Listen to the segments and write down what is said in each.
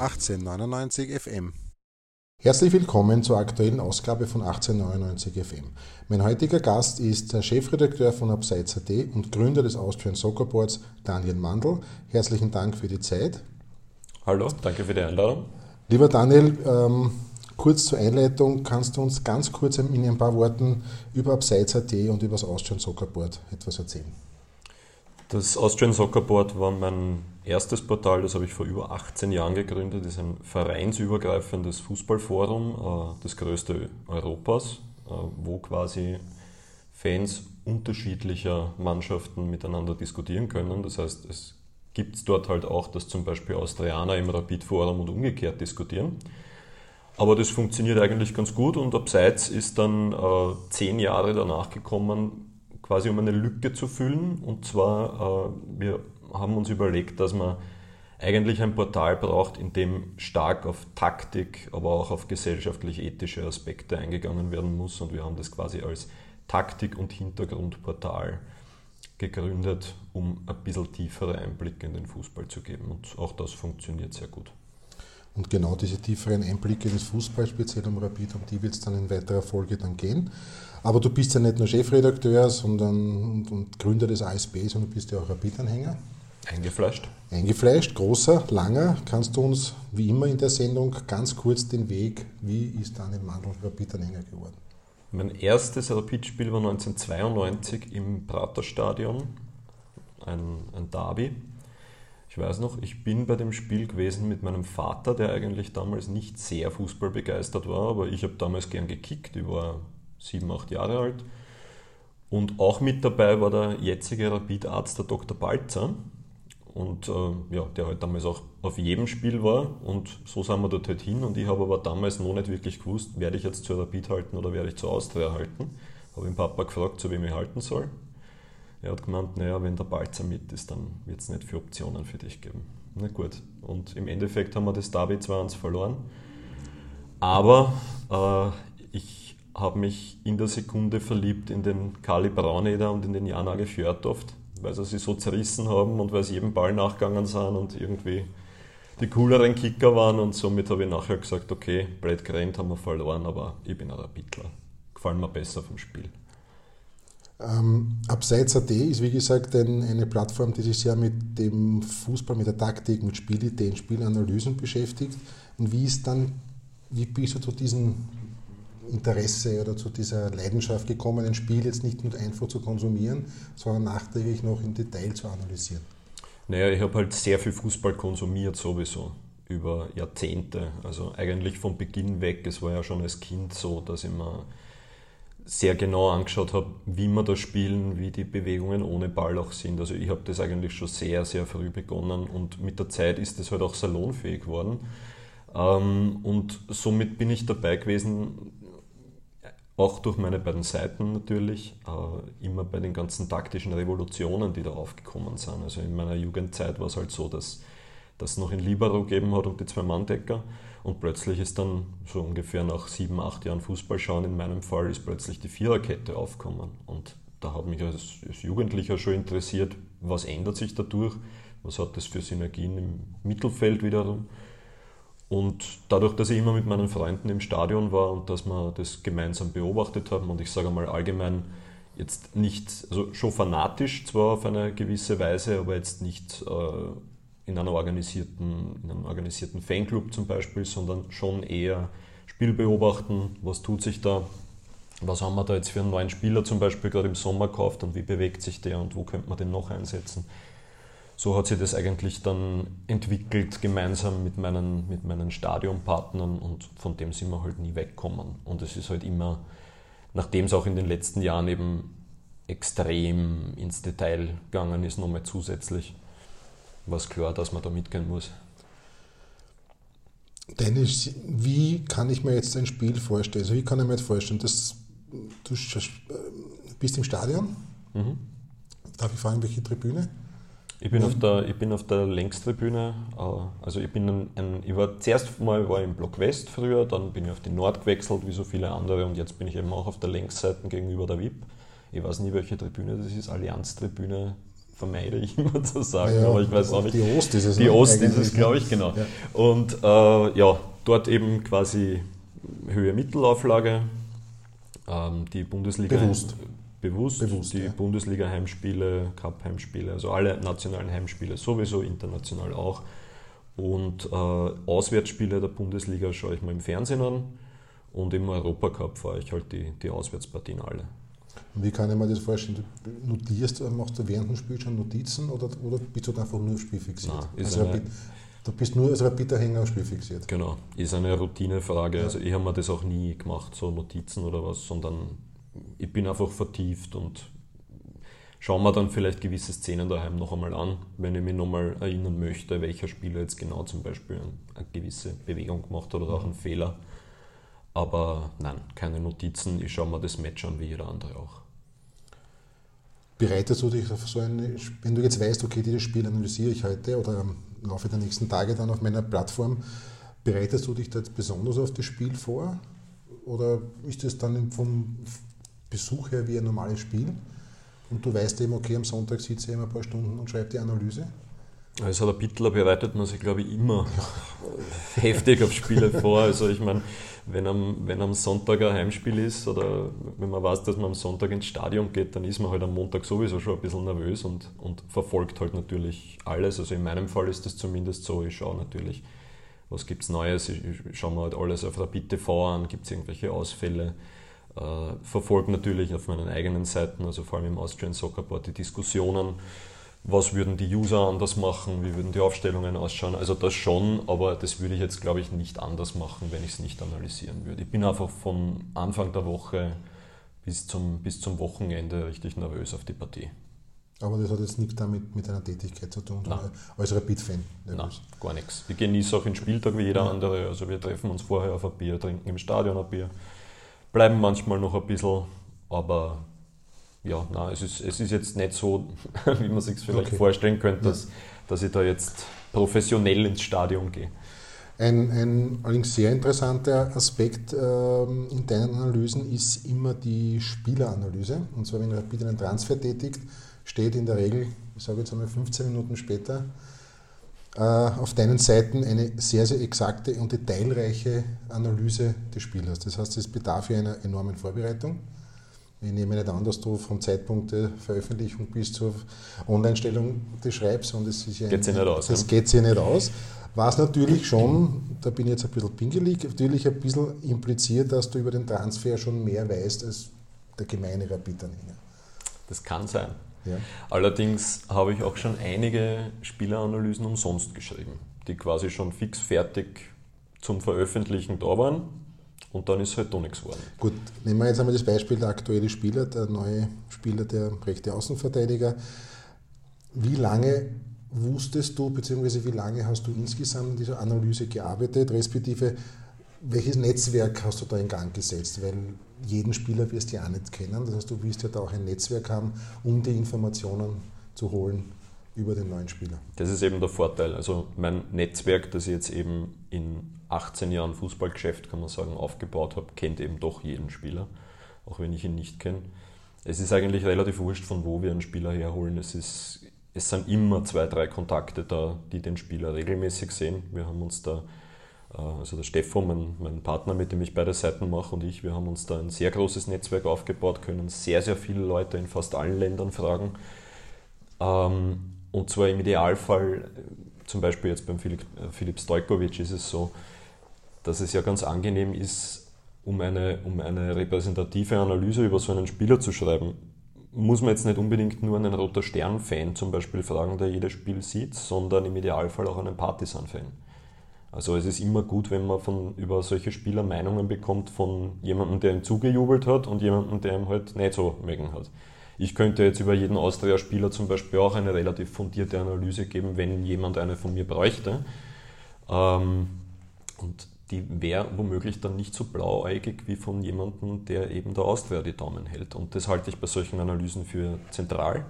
1899 FM. Herzlich willkommen zur aktuellen Ausgabe von 1899 FM. Mein heutiger Gast ist der Chefredakteur von Abseits.at und Gründer des Austrian Soccer Boards, Daniel Mandl. Herzlichen Dank für die Zeit. Hallo, danke für die Einladung. Lieber Daniel, ähm, kurz zur Einleitung, kannst du uns ganz kurz in ein paar Worten über Abseits.at und über das Austrian Soccer Board etwas erzählen? Das Austrian Soccer Board war mein erstes Portal, das habe ich vor über 18 Jahren gegründet. Ist ein vereinsübergreifendes Fußballforum, äh, das größte Europas, äh, wo quasi Fans unterschiedlicher Mannschaften miteinander diskutieren können. Das heißt, es gibt dort halt auch, dass zum Beispiel Austrianer im Rapid-Forum und umgekehrt diskutieren. Aber das funktioniert eigentlich ganz gut und abseits ist dann äh, zehn Jahre danach gekommen, quasi um eine Lücke zu füllen. Und zwar, äh, wir haben uns überlegt, dass man eigentlich ein Portal braucht, in dem stark auf Taktik, aber auch auf gesellschaftlich-ethische Aspekte eingegangen werden muss. Und wir haben das quasi als Taktik- und Hintergrundportal gegründet, um ein bisschen tiefere Einblicke in den Fußball zu geben. Und auch das funktioniert sehr gut. Und genau diese tieferen Einblicke in das Fußball, speziell um Rapid, um die wird es dann in weiterer Folge dann gehen. Aber du bist ja nicht nur Chefredakteur sondern, und, und Gründer des ASB, sondern du bist ja auch Rapid-Anhänger. Eingefleischt. Eingefleischt, großer, langer. Kannst du uns, wie immer in der Sendung, ganz kurz den Weg, wie ist Daniel Mandl Rapid-Anhänger geworden? Mein erstes Rapid-Spiel war 1992 im Praterstadion, ein, ein Derby. Ich weiß noch, ich bin bei dem Spiel gewesen mit meinem Vater, der eigentlich damals nicht sehr fußballbegeistert war, aber ich habe damals gern gekickt. Ich war sieben, acht Jahre alt. Und auch mit dabei war der jetzige Rapid-Arzt, der Dr. Balzer. Und äh, ja, der halt damals auch auf jedem Spiel war. Und so sind wir dort halt hin. Und ich habe aber damals noch nicht wirklich gewusst, werde ich jetzt zur Rapid halten oder werde ich zur Austria halten. Habe den Papa gefragt, zu wem ich halten soll. Er hat gemeint, naja, wenn der Balzer mit ist, dann wird es nicht viele Optionen für dich geben. Na gut. Und im Endeffekt haben wir das Derby 2-1 verloren. Aber äh, ich habe mich in der Sekunde verliebt in den Kali Brauneder und in den Janage Fjörtoft, weil sie sich so zerrissen haben und weil sie jedem Ball nachgegangen sind und irgendwie die cooleren Kicker waren. Und somit habe ich nachher gesagt, okay, blöd gerannt haben wir verloren, aber ich bin ein Rapidler. Gefallen mir besser vom Spiel. Ähm, Abseits.at ist wie gesagt ein, eine Plattform, die sich sehr mit dem Fußball, mit der Taktik, mit Spielideen, Spielanalysen beschäftigt. Und wie ist dann, wie bist du zu diesem Interesse oder zu dieser Leidenschaft gekommen, ein Spiel jetzt nicht nur einfach zu konsumieren, sondern nachträglich noch im Detail zu analysieren? Naja, ich habe halt sehr viel Fußball konsumiert sowieso über Jahrzehnte. Also eigentlich von Beginn weg. Es war ja schon als Kind so, dass ich mir sehr genau angeschaut habe, wie wir da spielen, wie die Bewegungen ohne Ball auch sind. Also ich habe das eigentlich schon sehr, sehr früh begonnen und mit der Zeit ist es halt auch salonfähig geworden. Ähm, und somit bin ich dabei gewesen, auch durch meine beiden Seiten natürlich, äh, immer bei den ganzen taktischen Revolutionen, die da aufgekommen sind. Also in meiner Jugendzeit war es halt so, dass das noch in Libero gegeben hat und die zwei Manndecker. Und plötzlich ist dann so ungefähr nach sieben, acht Jahren Fußballschauen in meinem Fall ist plötzlich die Viererkette aufgekommen. Und da hat mich als, als Jugendlicher schon interessiert, was ändert sich dadurch, was hat das für Synergien im Mittelfeld wiederum. Und dadurch, dass ich immer mit meinen Freunden im Stadion war und dass wir das gemeinsam beobachtet haben und ich sage mal allgemein jetzt nicht, also schon fanatisch zwar auf eine gewisse Weise, aber jetzt nicht äh, in, einer organisierten, in einem organisierten Fanclub zum Beispiel, sondern schon eher Spiel beobachten, was tut sich da, was haben wir da jetzt für einen neuen Spieler zum Beispiel gerade im Sommer gekauft und wie bewegt sich der und wo könnte man den noch einsetzen. So hat sich das eigentlich dann entwickelt, gemeinsam mit meinen, mit meinen Stadionpartnern und von dem sind wir halt nie weggekommen. Und es ist halt immer, nachdem es auch in den letzten Jahren eben extrem ins Detail gegangen ist, nochmal zusätzlich, war es klar, dass man da mitgehen muss. Dennis, wie kann ich mir jetzt ein Spiel vorstellen? Also wie kann ich mir jetzt vorstellen, dass du bist im Stadion? Mhm. Darf ich fragen, welche Tribüne? Ich bin, auf der, ich bin auf der Längstribüne. Äh, also ich bin ein, ein, ich war zuerst mal war im Block West früher, dann bin ich auf die Nord gewechselt, wie so viele andere, und jetzt bin ich eben auch auf der Längsseite gegenüber der VIP. Ich weiß nie, welche Tribüne das ist, Allianz-Tribüne vermeide ich immer zu sagen, Ja, aber ich weiß auch nicht. Die Ost ist es. Die ne? Ost ist es, glaube ich, genau. Ja. Und äh, ja, dort eben quasi Höhe Mittelauflage, ähm, die Bundesliga Bewusst. Bewusst, Bewusst, die ja. Bundesliga Heimspiele, Cup Heimspiele, also alle nationalen Heimspiele sowieso, international auch. Und äh, Auswärtsspiele der Bundesliga schaue ich mir im Fernsehen an und im Europacup fahre ich halt die, die Auswärtspartien alle. Und wie kann ich mir das vorstellen? Du notierst, machst du während dem Spiel schon Notizen oder, oder bist du einfach nur auf Spiel fixiert? Nein, also eine- du bist nur als Rapid-Hänger auf Spiel fixiert. Genau, ist eine Routinefrage. Ja. Also ich habe mir das auch nie gemacht, so Notizen oder was, sondern ich bin einfach vertieft und schaue mir dann vielleicht gewisse Szenen daheim noch einmal an, wenn ich mich nochmal erinnern möchte, welcher Spieler jetzt genau zum Beispiel eine gewisse Bewegung gemacht hat oder auch einen Fehler. Aber nein, keine Notizen, ich schaue mir das Match an wie jeder andere auch. Bereitest du dich auf so ein, wenn du jetzt weißt, okay, dieses Spiel analysiere ich heute oder im Laufe der nächsten Tage dann auf meiner Plattform, bereitest du dich da jetzt besonders auf das Spiel vor? Oder ist das dann vom Besuch her wie ein normales Spiel? Und du weißt eben, okay, am Sonntag sitze ich eben ein paar Stunden und schreibe die Analyse? Als Rapidler bereitet man sich, glaube ich, immer heftig auf Spiele vor. Also ich meine, wenn am, wenn am Sonntag ein Heimspiel ist oder wenn man weiß, dass man am Sonntag ins Stadion geht, dann ist man halt am Montag sowieso schon ein bisschen nervös und, und verfolgt halt natürlich alles. Also in meinem Fall ist das zumindest so. Ich schaue natürlich, was gibt es Neues. Ich, ich schaue mir halt alles auf Rapid TV an, gibt es irgendwelche Ausfälle. Äh, verfolge natürlich auf meinen eigenen Seiten, also vor allem im Austrian Soccer Board, die Diskussionen was würden die User anders machen, wie würden die Aufstellungen ausschauen. Also das schon, aber das würde ich jetzt, glaube ich, nicht anders machen, wenn ich es nicht analysieren würde. Ich bin einfach von Anfang der Woche bis zum, bis zum Wochenende richtig nervös auf die Partie. Aber das hat jetzt nichts damit mit deiner Tätigkeit zu tun, als Rapid-Fan. Nein, gar nichts. Ich genieße auch den Spieltag wie jeder andere. Also wir treffen uns vorher auf ein Bier, trinken im Stadion ein Bier, bleiben manchmal noch ein bisschen, aber ja, nein, es ist, es ist jetzt nicht so, wie man sich vielleicht Okay. vorstellen könnte, dass, dass ich da jetzt professionell ins Stadion gehe. Ein, ein allerdings sehr interessanter Aspekt ähm, in deinen Analysen ist immer die Spieleranalyse. Und zwar, wenn Rapid einen Transfer tätigt, steht in der Regel, ich sage jetzt einmal 15 Minuten später, auf deinen Seiten eine sehr, sehr exakte und detailreiche Analyse des Spielers. Das heißt, es bedarf ja einer enormen Vorbereitung. Ich nehme nicht an, dass du vom Zeitpunkt der Veröffentlichung bis zur Online-Stellung das schreibst und es ist ja Geht sich nicht aus, Das ne? geht sich nicht aus. Was natürlich schon, da bin ich jetzt ein bisschen pingelig, natürlich ein bisschen impliziert, dass du über den Transfer schon mehr weißt als der gemeine Rapid-Anhänger. Das kann sein. Ja. Allerdings habe ich auch schon einige Spieleranalysen umsonst geschrieben, die quasi schon fix fertig zum Veröffentlichen da waren und dann ist halt doch nichts geworden. Gut, nehmen wir jetzt einmal das Beispiel der aktuelle Spieler, der neue Spieler, der rechte Außenverteidiger. Wie lange wusstest du, beziehungsweise wie lange hast du insgesamt an dieser Analyse gearbeitet, respektive welches Netzwerk hast du da in Gang gesetzt? Weil jeden Spieler wirst du ja auch nicht kennen. Das heißt, du wirst ja da auch ein Netzwerk haben, um die Informationen zu holen über den neuen Spieler. Das ist eben der Vorteil. Also mein Netzwerk, das ich jetzt eben in 18 Jahren Fußballgeschäft, kann man sagen, aufgebaut habe, kennt eben doch jeden Spieler, auch wenn ich ihn nicht kenne. Es ist eigentlich relativ wurscht, von wo wir einen Spieler herholen. Es, ist, es sind immer zwei, drei Kontakte da, die den Spieler regelmäßig sehen. Wir haben uns da, also der Steffo, mein, mein Partner, mit dem ich beide Seiten mache, und ich, wir haben uns da ein sehr großes Netzwerk aufgebaut, können sehr, sehr viele Leute in fast allen Ländern fragen. Ähm, und zwar im Idealfall, äh, zum Beispiel jetzt beim Philipp, äh, Philipp Stojkovic ist es so, dass es ja ganz angenehm ist, um eine, um eine repräsentative Analyse über so einen Spieler zu schreiben, muss man jetzt nicht unbedingt nur einen Roter Stern-Fan zum Beispiel fragen, der jedes Spiel sieht, sondern im Idealfall auch einen Partisan-Fan. Also es ist immer gut, wenn man von, über solche Spieler Meinungen bekommt von jemandem, der ihm zugejubelt hat und jemandem, der ihm halt nicht so mögen hat. Ich könnte jetzt über jeden Austria-Spieler zum Beispiel auch eine relativ fundierte Analyse geben, wenn jemand eine von mir bräuchte. Ähm, und die wäre womöglich dann nicht so blauäugig wie von jemandem, der eben der Austria die Daumen hält. Und das halte ich bei solchen Analysen für zentral.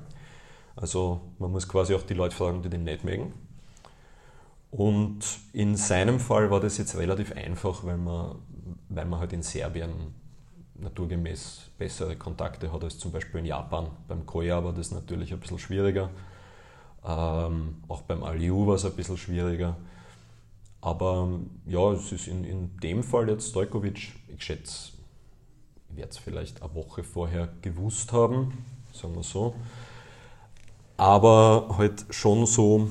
Also man muss quasi auch die Leute fragen, die den nicht mögen. Und in seinem Fall war das jetzt relativ einfach, weil man, weil man halt in Serbien naturgemäß bessere Kontakte hat als zum Beispiel in Japan. Beim Koya war das natürlich ein bisschen schwieriger. Ähm, auch beim Aliu war es ein bisschen schwieriger. Aber ja, es ist in, in dem Fall jetzt Stojkovic, ich schätze, ich werde es vielleicht eine Woche vorher gewusst haben, sagen wir so. Aber halt schon so,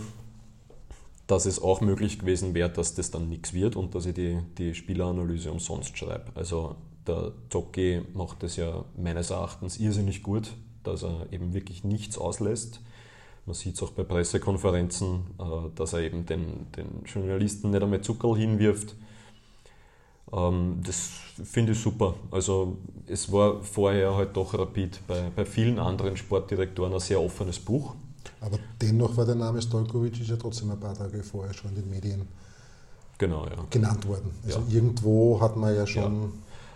dass es auch möglich gewesen wäre, dass das dann nichts wird und dass ich die, die Spieleranalyse umsonst schreibe. Also der Zocki macht das ja meines Erachtens irrsinnig gut, dass er eben wirklich nichts auslässt. Man sieht es auch bei Pressekonferenzen, äh, dass er eben den, den Journalisten nicht einmal Zuckerl hinwirft. Ähm, das finde ich super. Also es war vorher halt doch Rapid bei, bei vielen anderen Sportdirektoren ein sehr offenes Buch. Aber dennoch war der Name Stojkovic ja trotzdem ein paar Tage vorher schon in den Medien genau, ja. genannt worden. Also ja. irgendwo hat man ja schon... Ja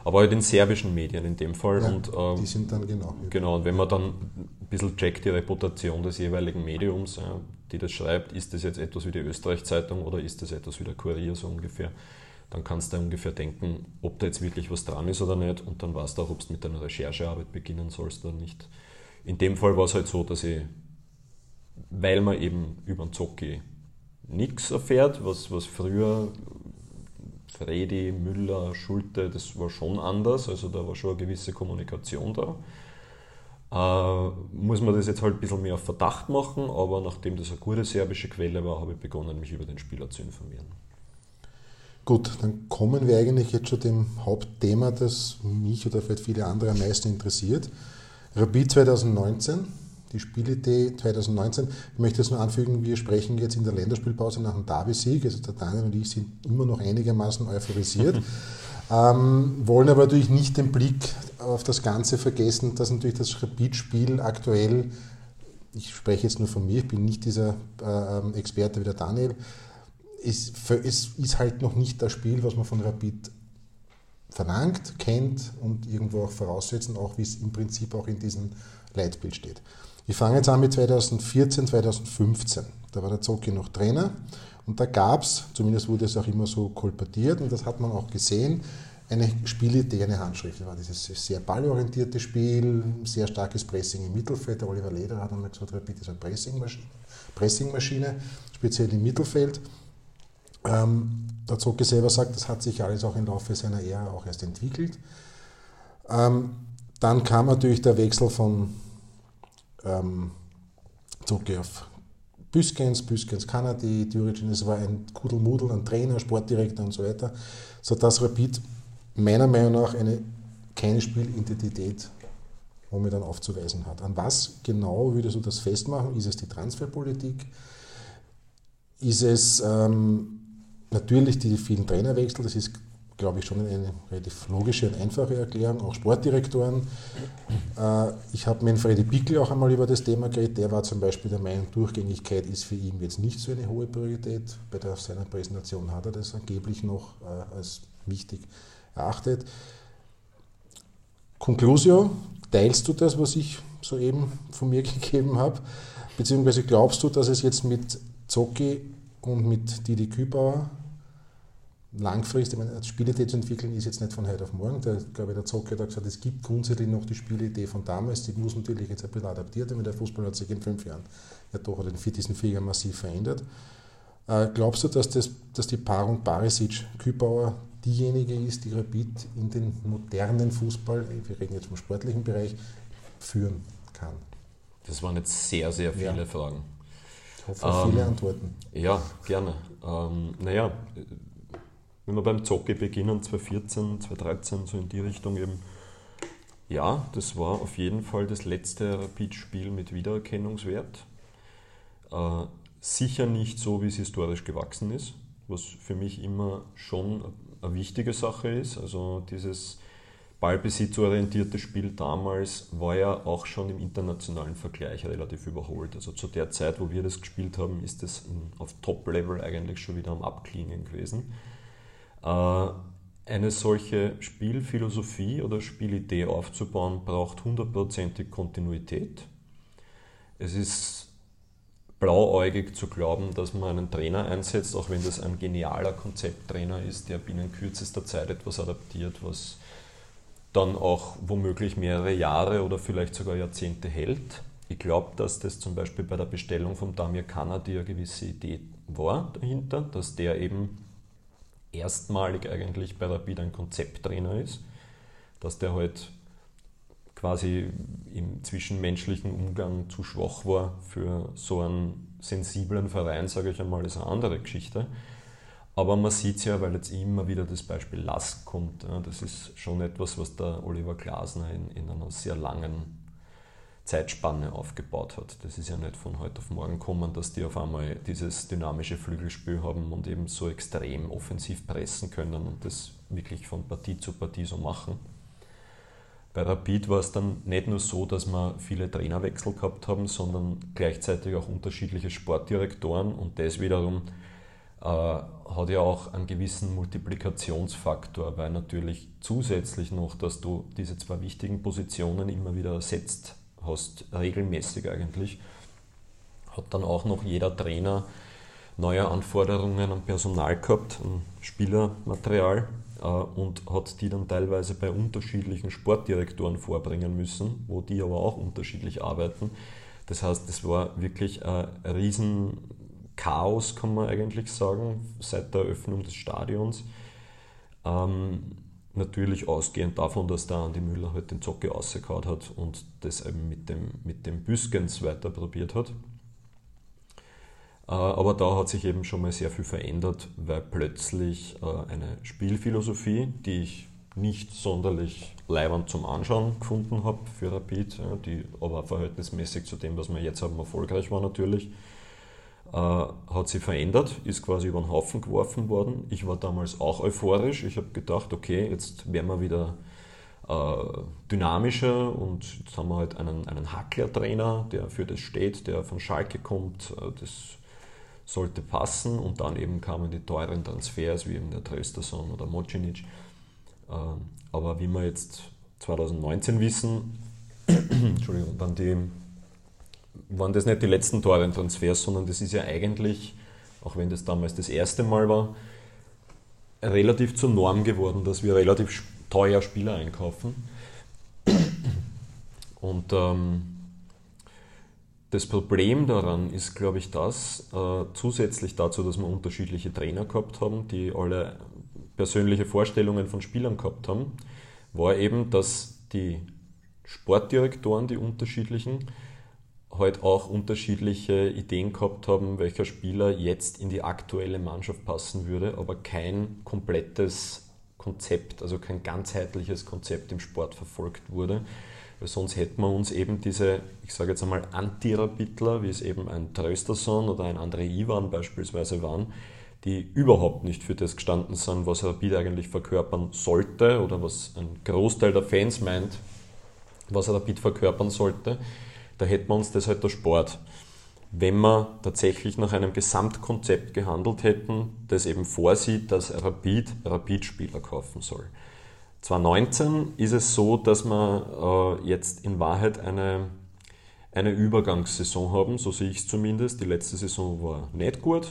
aber halt in serbischen Medien in dem Fall. Und, ähm, die sind dann genau. Genau, und wenn man dann ein bisschen checkt die Reputation des jeweiligen Mediums, die das schreibt, ist das jetzt etwas wie die Österreich-Zeitung oder ist das etwas wie der Kurier so ungefähr, dann kannst du ungefähr denken, ob da jetzt wirklich was dran ist oder nicht und dann weißt du auch, ob du mit deiner Recherchearbeit beginnen sollst oder nicht. In dem Fall war es halt so, dass ich, weil man eben über den Zocki nichts erfährt, was, was früher Fredi, Müller, Schulte, das war schon anders, also da war schon eine gewisse Kommunikation da. Äh, muss man das jetzt halt ein bisschen mehr auf Verdacht machen, aber nachdem das eine gute serbische Quelle war, habe ich begonnen, mich über den Spieler zu informieren. Gut, dann kommen wir eigentlich jetzt schon dem Hauptthema, das mich oder vielleicht viele andere am meisten interessiert. Rapid 2019 die Spielidee 2019. Ich möchte jetzt nur anfügen, wir sprechen jetzt in der Länderspielpause nach dem Derby-Sieg. Also der Daniel und ich sind immer noch einigermaßen euphorisiert. ähm, wollen aber natürlich nicht den Blick auf das Ganze vergessen, dass natürlich das Rapid-Spiel aktuell, ich spreche jetzt nur von mir, ich bin nicht dieser äh, Experte wie der Daniel, es, es ist halt noch nicht das Spiel, was man von Rapid verlangt, kennt und irgendwo auch voraussetzen, auch wie es im Prinzip auch in diesem Leitbild steht. Ich fange jetzt an mit 2014, 2015. Da war der Zocki noch Trainer und da gab es, zumindest wurde es auch immer so kolportiert und das hat man auch gesehen, eine Spielidee, eine Handschrift. Das war dieses sehr ballorientierte Spiel, sehr starkes Pressing im Mittelfeld. Der Oliver Leder hat einmal gesagt, Rapid ist eine Pressingmaschine, Pressingmaschine speziell im Mittelfeld. Ähm, der Zocki selber sagt, das hat sich alles auch im Laufe seiner Ära auch erst entwickelt. Ähm, dann kam natürlich der Wechsel von ähm, zurück auf Büskens, Büskens Kanadi, Düricin, es war ein Kudelmudel, ein Trainer, Sportdirektor und so weiter, sodass Rapid meiner Meinung nach eine, keine Spielidentität momentan aufzuweisen hat. An was genau würdest du das festmachen? Ist es die Transferpolitik? Ist es ähm, natürlich die vielen Trainerwechsel? Das ist glaube ich, schon eine relativ logische und einfache Erklärung, auch Sportdirektoren. Äh, ich habe mit Freddy Pickel auch einmal über das Thema geredet. Der war zum Beispiel der Meinung, Durchgängigkeit ist für ihn jetzt nicht so eine hohe Priorität. Bei der, seiner Präsentation hat er das angeblich noch äh, als wichtig erachtet. Conclusio, teilst du das, was ich soeben von mir gegeben habe? Beziehungsweise glaubst du, dass es jetzt mit Zocki und mit Didi Kübauer langfristig, meine, Spielidee zu entwickeln, ist jetzt nicht von heute auf morgen. Der, glaube ich, der Zocke hat gesagt, es gibt grundsätzlich noch die Spielidee von damals, die muss natürlich jetzt ein bisschen adaptiert werden, der Fußball hat sich in fünf Jahren ja doch den, diesen Flieger massiv verändert. Äh, glaubst du, dass, das, dass die Paarung Barisic-Kübauer diejenige ist, die Rapid in den modernen Fußball, wir reden jetzt vom sportlichen Bereich, führen kann? Das waren jetzt sehr, sehr viele ja. Fragen. Ich hoffe auf ähm, viele Antworten. Ja, gerne. Ähm, naja, wenn wir beim Zocki beginnen, 2014, 2013, so in die Richtung eben, ja, das war auf jeden Fall das letzte Rapid-Spiel mit Wiedererkennungswert. Äh, sicher nicht so, wie es historisch gewachsen ist, was für mich immer schon eine wichtige Sache ist. Also dieses ballbesitzorientierte Spiel damals war ja auch schon im internationalen Vergleich relativ überholt. Also zu der Zeit, wo wir das gespielt haben, ist das auf Top-Level eigentlich schon wieder am Abklingen gewesen. Äh, eine solche Spielphilosophie oder Spielidee aufzubauen, braucht hundertprozentig Kontinuität. Es ist blauäugig zu glauben, dass man einen Trainer einsetzt, auch wenn das ein genialer Konzepttrainer ist, der binnen kürzester Zeit etwas adaptiert, was dann auch womöglich mehrere Jahre oder vielleicht sogar Jahrzehnte hält. ich glaube, dass das zum Beispiel bei der Bestellung von Damir Kanadi eine gewisse Idee war dahinter, dass der eben erstmalig eigentlich bei Rapid ein Konzepttrainer ist, dass der halt quasi im zwischenmenschlichen Umgang zu schwach war für so einen sensiblen Verein, sage ich einmal, ist eine andere Geschichte. Aber man sieht es ja, weil jetzt immer wieder das Beispiel Lask kommt. Das ist schon etwas, was der Oliver Glasner in, in einer sehr langen Zeitspanne aufgebaut hat. Das ist ja nicht von heute auf morgen kommen, dass die auf einmal dieses dynamische Flügelspiel haben und eben so extrem offensiv pressen können und das wirklich von Partie zu Partie so machen. Bei Rapid war es dann nicht nur so, dass wir viele Trainerwechsel gehabt haben, sondern gleichzeitig auch unterschiedliche Sportdirektoren und das wiederum äh, hat ja auch einen gewissen Multiplikationsfaktor, weil natürlich zusätzlich noch, dass du diese zwei wichtigen Positionen immer wieder ersetzt hast, regelmäßig eigentlich, hat dann auch noch jeder Trainer neue Anforderungen an Personal gehabt, an Spielermaterial äh, und hat die dann teilweise bei unterschiedlichen Sportdirektoren vorbringen müssen, wo die aber auch unterschiedlich arbeiten. Das heißt, es war wirklich ein riesen Chaos, kann man eigentlich sagen, seit der Eröffnung des Stadions. Ähm, natürlich ausgehend davon, dass der Andi Müller halt den Zocke rausgehauen hat und das eben mit dem, mit dem Büskens weiter probiert hat. Äh, aber da hat sich eben schon mal sehr viel verändert, weil plötzlich äh, eine Spielphilosophie, die ich nicht sonderlich leibend zum Anschauen gefunden habe für Rapid, die aber verhältnismäßig zu dem, was wir jetzt haben, erfolgreich war natürlich, hat sich verändert, ist quasi über den Haufen geworfen worden. Ich war damals auch euphorisch. Ich habe gedacht, okay, jetzt werden wir wieder dynamischer und jetzt haben wir halt einen, einen Hackler-Trainer, der für das steht, der von Schalke kommt. Das sollte passen und dann eben kamen die teuren Transfers wie eben der Trösterson oder Mocinic. Ähm, aber wie wir jetzt 2019 wissen, Entschuldigung, waren, die, waren das nicht die letzten teuren Transfers, sondern das ist ja eigentlich, auch wenn das damals das erste Mal war, relativ zur Norm geworden, dass wir relativ teuer Spieler einkaufen. Und ähm, das Problem daran ist, glaube ich, das, äh, zusätzlich dazu, dass wir unterschiedliche Trainer gehabt haben, die alle persönliche Vorstellungen von Spielern gehabt haben, war eben, dass die Sportdirektoren, die unterschiedlichen, halt auch unterschiedliche Ideen gehabt haben, welcher Spieler jetzt in die aktuelle Mannschaft passen würde, aber kein komplettes Konzept, also kein ganzheitliches Konzept im Sport verfolgt wurde. Weil sonst hätten wir uns eben diese, ich sage jetzt einmal Anti-Rapidler, wie es eben ein Trösterson oder ein André Ivan beispielsweise waren, die überhaupt nicht für das gestanden sind, was Rapid eigentlich verkörpern sollte oder was ein Großteil der Fans meint, was Rapid verkörpern sollte, da hätten wir uns das halt erspart. Wenn wir tatsächlich nach einem Gesamtkonzept gehandelt hätten, das eben vorsieht, dass Rapid Rapid-Spieler kaufen soll. 2019 ist es so, dass wir äh, jetzt in Wahrheit eine, eine Übergangssaison haben, so sehe ich es zumindest. Die letzte Saison war nicht gut,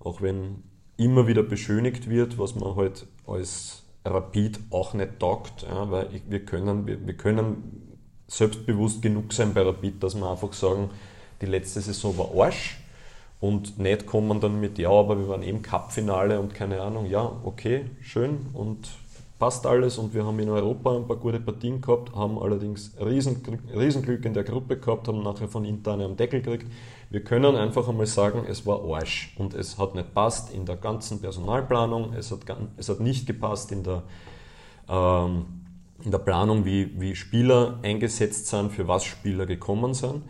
auch wenn immer wieder beschönigt wird, was man halt als Rapid auch nicht taugt, ja, weil wir, können, wir, wir können selbstbewusst genug sein bei Rapid, dass wir einfach sagen, die letzte Saison war Arsch und nicht kommen dann mit, ja, aber wir waren eben Cup-Finale und keine Ahnung, ja, okay, schön und passt alles und wir haben in Europa ein paar gute Partien gehabt, haben allerdings Riesenglück, Riesenglück in der Gruppe gehabt, haben nachher von Inter am Deckel gekriegt. Wir können einfach einmal sagen, es war Arsch und es hat nicht passt in der ganzen Personalplanung, es hat, es hat nicht gepasst in der, ähm, in der Planung, wie, wie Spieler eingesetzt sind, für was Spieler gekommen sind.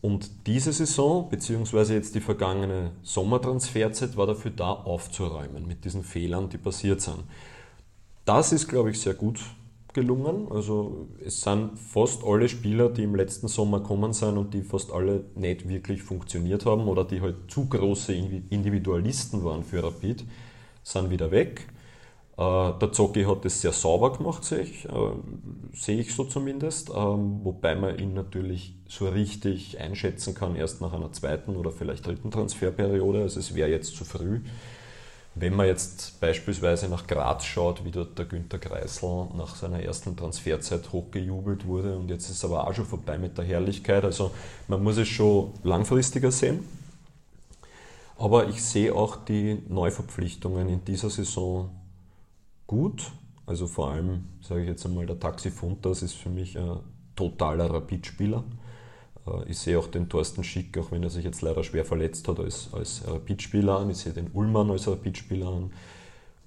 Und diese Saison, beziehungsweise jetzt die vergangene Sommertransferzeit, war dafür da aufzuräumen mit diesen Fehlern, die passiert sind. Das ist, glaube ich, sehr gut gelungen. Also es sind fast alle Spieler, die im letzten Sommer kommen sind und die fast alle nicht wirklich funktioniert haben oder die halt zu große Individualisten waren für Rapid, sind wieder weg. Äh, der Zocki hat das sehr sauber gemacht, sehe ich, äh, sehe ich so zumindest, ähm, wobei man ihn natürlich so richtig einschätzen kann, erst nach einer zweiten oder vielleicht dritten Transferperiode. Also es wäre jetzt zu früh wenn man jetzt beispielsweise nach Graz schaut, wie dort der Günter Kreisel nach seiner ersten Transferzeit hochgejubelt wurde und jetzt ist es aber auch schon vorbei mit der Herrlichkeit. Also man muss es schon langfristiger sehen. Aber ich sehe auch die Neuverpflichtungen in dieser Saison gut. Also vor allem, sage ich jetzt einmal, der Taxi Funtas ist für mich ein totaler Rapidspieler. Äh, ich sehe auch den Thorsten Schick, auch wenn er sich jetzt leider schwer verletzt hat, als, als Rapidspieler an. Ich sehe den Ullmann als Rapidspieler an.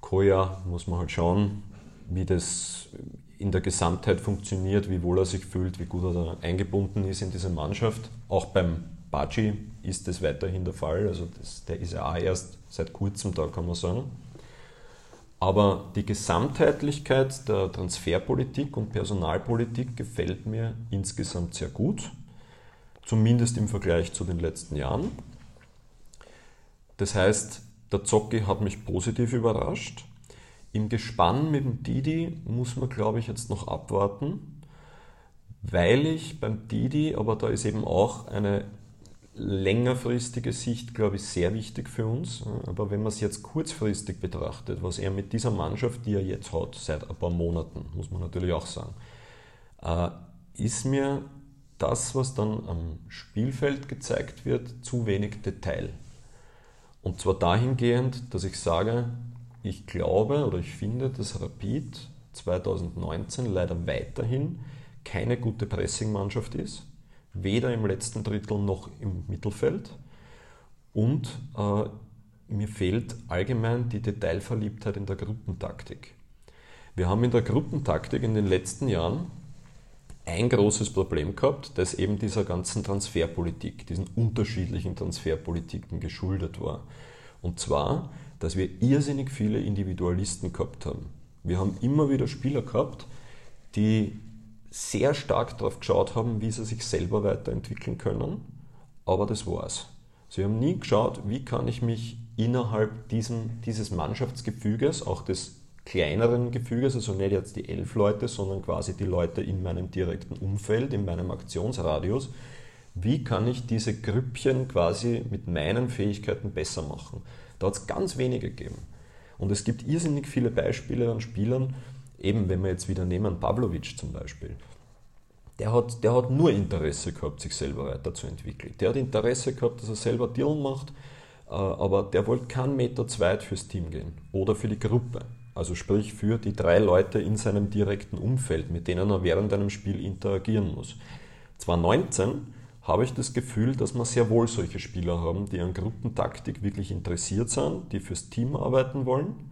Koya muss man halt schauen, wie das in der Gesamtheit funktioniert, wie wohl er sich fühlt, wie gut er da eingebunden ist in diese Mannschaft. Auch beim Baci ist das weiterhin der Fall. Also das, der ist ja auch erst seit kurzem da, kann man sagen. Aber die Gesamtheitlichkeit der Transferpolitik und Personalpolitik gefällt mir insgesamt sehr gut zumindest im Vergleich zu den letzten Jahren. Das heißt, der Zocki hat mich positiv überrascht. Im Gespann mit dem Didi muss man, glaube ich, jetzt noch abwarten, weil ich beim Didi, aber da ist eben auch eine längerfristige Sicht, glaube ich, sehr wichtig für uns. Aber wenn man es jetzt kurzfristig betrachtet, was er mit dieser Mannschaft, die er jetzt hat, seit ein paar Monaten, muss man natürlich auch sagen, äh, ist mir das, was dann am Spielfeld gezeigt wird, zu wenig Detail. Und zwar dahingehend, dass ich sage, ich glaube oder ich finde, dass Rapid 2019 leider weiterhin keine gute Pressingmannschaft ist, weder im letzten Drittel noch im Mittelfeld. Und äh, mir fehlt allgemein die Detailverliebtheit in der Gruppentaktik. Wir haben in der Gruppentaktik in den letzten Jahren ein großes Problem gehabt, das eben dieser ganzen Transferpolitik, diesen unterschiedlichen Transferpolitiken geschuldet war. Und zwar, dass wir irrsinnig viele Individualisten gehabt haben. Wir haben immer wieder Spieler gehabt, die sehr stark darauf geschaut haben, wie sie sich selber weiterentwickeln können, aber das war's. Sie haben nie geschaut, wie kann ich mich innerhalb diesem, dieses Mannschaftsgefüges, auch des kleineren Gefüges, also nicht jetzt die elf Leute, sondern quasi die Leute in meinem direkten Umfeld, in meinem Aktionsradius, wie kann ich diese Grüppchen quasi mit meinen Fähigkeiten besser machen? Da hat es ganz wenige gegeben. Und es gibt irrsinnig viele Beispiele an Spielern, eben wenn wir jetzt wieder nehmen, Pavlovic zum Beispiel. Der hat, der hat nur Interesse gehabt, sich selber weiterzuentwickeln. Der hat Interesse gehabt, dass er selber Dealen macht, äh, aber der wollte keinen Meter zweit fürs Team gehen oder für die Gruppe. Also sprich für die drei Leute in seinem direkten Umfeld, mit denen er während einem Spiel interagieren muss. 2019 habe ich das Gefühl, dass wir sehr wohl solche Spieler haben, die an Gruppentaktik wirklich interessiert sind, die fürs Team arbeiten wollen.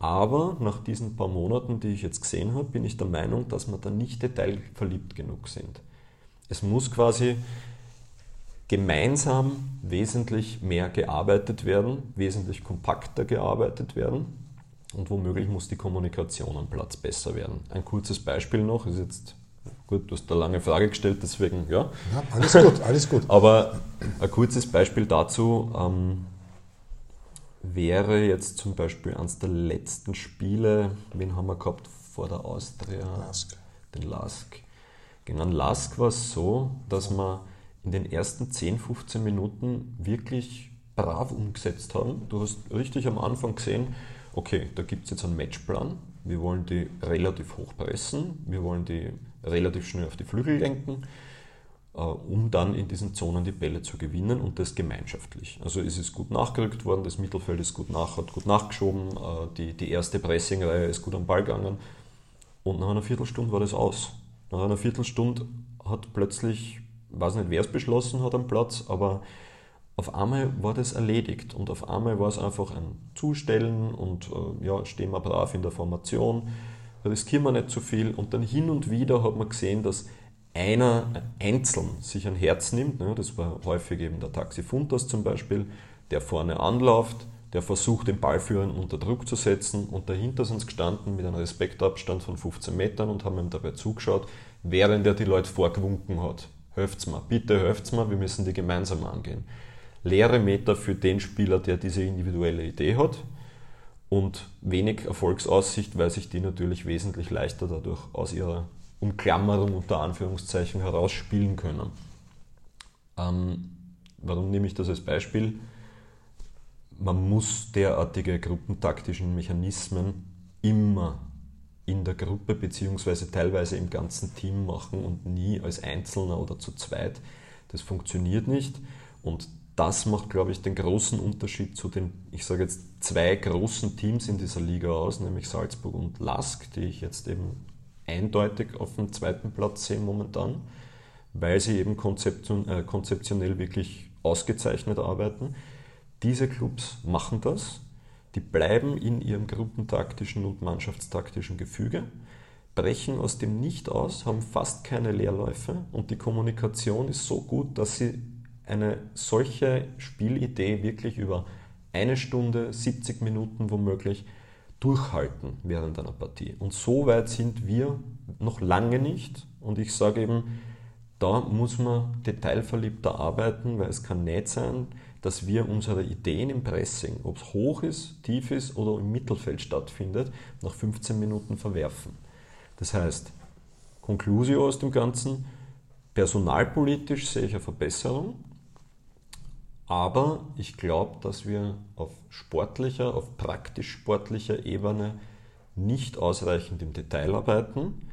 Aber nach diesen paar Monaten, die ich jetzt gesehen habe, bin ich der Meinung, dass wir da nicht detailverliebt genug sind. Es muss quasi gemeinsam wesentlich mehr gearbeitet werden, wesentlich kompakter gearbeitet werden und womöglich muss die Kommunikation am Platz besser werden. Ein kurzes Beispiel noch, ist jetzt gut, du hast eine lange Frage gestellt, deswegen ja. ja alles gut, alles gut. Aber ein kurzes Beispiel dazu ähm, wäre jetzt zum Beispiel eines der letzten Spiele, wen haben wir gehabt vor der Austria? Lask. Den Lask. Gegen einen Lask war es so, dass wir in den ersten 10, 15 Minuten wirklich brav umgesetzt haben. Du hast richtig am Anfang gesehen, okay, da gibt es jetzt einen Matchplan, wir wollen die relativ hoch pressen, wir wollen die relativ schnell auf die Flügel lenken, um dann in diesen Zonen die Bälle zu gewinnen und das gemeinschaftlich. Also es ist gut nachgerückt worden, das Mittelfeld ist gut nach, hat gut nachgeschoben, äh, die, die erste Pressingreihe ist gut am Ball gegangen und nach einer Viertelstunde war das aus. Nach einer Viertelstunde hat plötzlich, ich weiß nicht wer es beschlossen hat am Platz, aber auf einmal war das erledigt und auf einmal war es einfach ein Zustellen und äh, ja, stehen wir brav in der Formation, riskieren wir nicht zu viel und dann hin und wieder hat man gesehen, dass einer einzeln sich ein Herz nimmt, ne, das war häufig eben der Taxifuntas zum Beispiel, der vorne anläuft, der versucht den Ballführer unter Druck zu setzen und dahinter sind sie gestanden mit einem Respektabstand von 15 Metern und haben ihm dabei zugeschaut, während er die Leute vorgewunken hat. Helft's mal, bitte helft's mal, wir müssen die gemeinsam angehen leere Meter für den Spieler, der diese individuelle Idee hat und wenig Erfolgsaussicht, weil sich die natürlich wesentlich leichter dadurch aus ihrer Umklammerung unter Anführungszeichen herausspielen können. Ähm, warum nehme ich das als Beispiel? man muss derartige gruppentaktischen Mechanismen immer in der Gruppe beziehungsweise teilweise im ganzen Team machen und nie als Einzelner oder zu zweit. Das funktioniert nicht und das macht, glaube ich, den großen Unterschied zu den, ich sage jetzt, zwei großen Teams in dieser Liga aus, nämlich Salzburg und Lask, die ich jetzt eben eindeutig auf dem zweiten Platz sehe momentan, weil sie eben äh, konzeptionell wirklich ausgezeichnet arbeiten. Diese Clubs machen das, die bleiben in ihrem gruppentaktischen und mannschaftstaktischen Gefüge, brechen aus dem nicht aus, haben fast keine Leerläufe und die Kommunikation ist so gut, dass sie eine solche Spielidee wirklich über eine Stunde, 70 Minuten womöglich durchhalten während einer Partie. Und so weit sind wir noch lange nicht. Und ich sage eben, da muss man detailverliebter arbeiten, weil es kann nicht sein, dass wir unsere Ideen im Pressing, ob es hoch ist, tief ist oder im Mittelfeld stattfindet, nach 15 Minuten verwerfen. Das heißt, Conclusio aus dem Ganzen, personalpolitisch sehe ich eine Verbesserung, aber ich glaube, dass wir auf sportlicher, auf praktisch sportlicher Ebene nicht ausreichend im Detail arbeiten.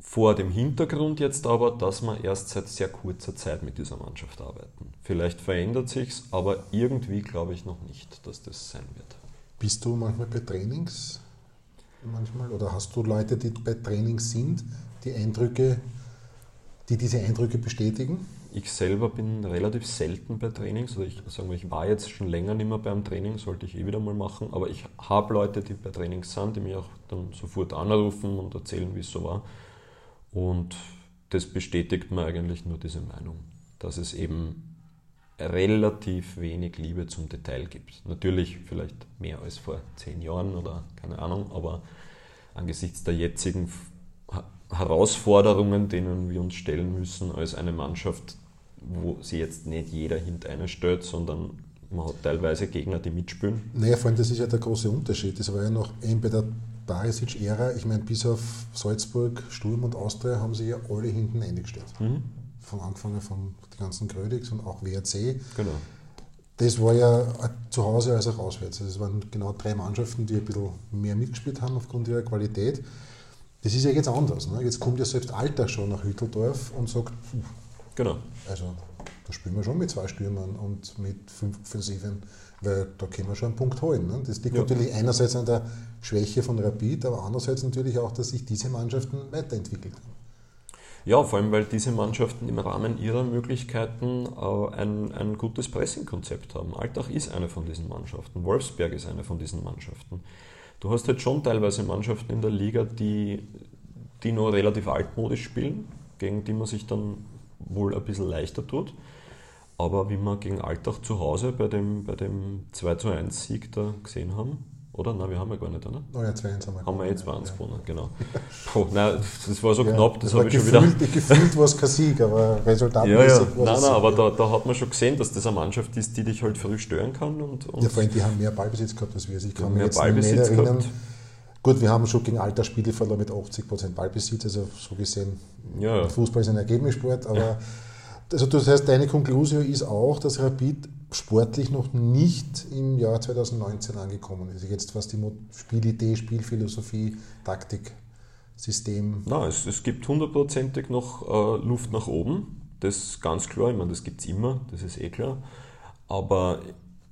Vor dem Hintergrund jetzt aber, dass wir erst seit sehr kurzer Zeit mit dieser Mannschaft arbeiten. Vielleicht verändert sich's, aber irgendwie glaube ich noch nicht, dass das sein wird. Bist du manchmal bei Trainings manchmal oder hast du Leute, die bei Trainings sind, die Eindrücke, die diese Eindrücke bestätigen? Ich selber bin relativ selten bei Trainings. Also ich, sagen wir, ich war jetzt schon länger nicht mehr beim Training, sollte ich eh wieder mal machen. Aber ich habe Leute, die bei Trainings sind, die mich auch dann sofort anrufen und erzählen, wie es so war. Und das bestätigt mir eigentlich nur diese Meinung, dass es eben relativ wenig Liebe zum Detail gibt. Natürlich vielleicht mehr als vor zehn Jahren oder keine Ahnung, aber angesichts der jetzigen Herausforderungen, denen wir uns stellen müssen als eine Mannschaft, wo sie jetzt nicht jeder hinter einer stellt, sondern man hat teilweise Gegner, die mitspielen. Naja, vor allem, das ist ja der große Unterschied. Das war ja noch eben bei der Barisic-Ära, ich meine, bis auf Salzburg, Sturm und Austria haben sie ja alle hinten eingestellt. Mhm. Von Anfang von den ganzen Grödigs und auch WRC. Genau. Das war ja zu Hause als auch auswärts. Also es waren genau drei Mannschaften, die ein bisschen mehr mitgespielt haben aufgrund ihrer Qualität. Das ist ja jetzt anders. Ne? Jetzt kommt ja selbst Alter schon nach Hütteldorf und sagt, Genau. Also da spielen wir schon mit zwei Stürmern und mit fünf Offensiven, weil da können wir schon einen Punkt holen. Ne? Das liegt ja. natürlich einerseits an der Schwäche von Rapid, aber andererseits natürlich auch, dass sich diese Mannschaften weiterentwickelt haben. Ja, vor allem, weil diese Mannschaften im Rahmen ihrer Möglichkeiten äh, ein, ein gutes Pressingkonzept haben. Altach ist eine von diesen Mannschaften, Wolfsberg ist eine von diesen Mannschaften. Du hast halt schon teilweise Mannschaften in der Liga, die, die nur relativ altmodisch spielen, gegen die man sich dann wohl ein bisschen leichter tut. Aber wie wir gegen Alltag zu Hause bei dem, bei dem 2 zu 1 Sieg da gesehen haben, oder? Nein, wir haben ja gar nicht, oder? Oh ja, 2-1 haben wir Haben wir jetzt 2-1 ja. gewonnen, genau. Puh, nein, das war so ja, knapp, das, das habe ich gefühlt, schon wieder. Gefühlt war es kein Sieg, aber resultatmäßig ja, ja. war Nein, nein, aber da, da hat man schon gesehen, dass das eine Mannschaft ist, die dich halt früh stören kann. Und, und ja, vor allem, die haben mehr Ballbesitz gehabt als wir. Also ich kann mich jetzt Ballbesitz nicht erinnern. Gehabt. Gut, wir haben schon gegen Alter Spiele verloren mit 80% Ballbesitz, also so gesehen, ja. Fußball ist ein Ergebnissport, aber also das heißt, deine Konklusion ist auch, dass Rapid sportlich noch nicht im Jahr 2019 angekommen ist. Jetzt was die Spielidee, Spielphilosophie, Taktik, System. Nein, es, es gibt hundertprozentig noch äh, Luft nach oben. Das ist ganz klar. Ich meine, das gibt es immer, das ist eh klar. Aber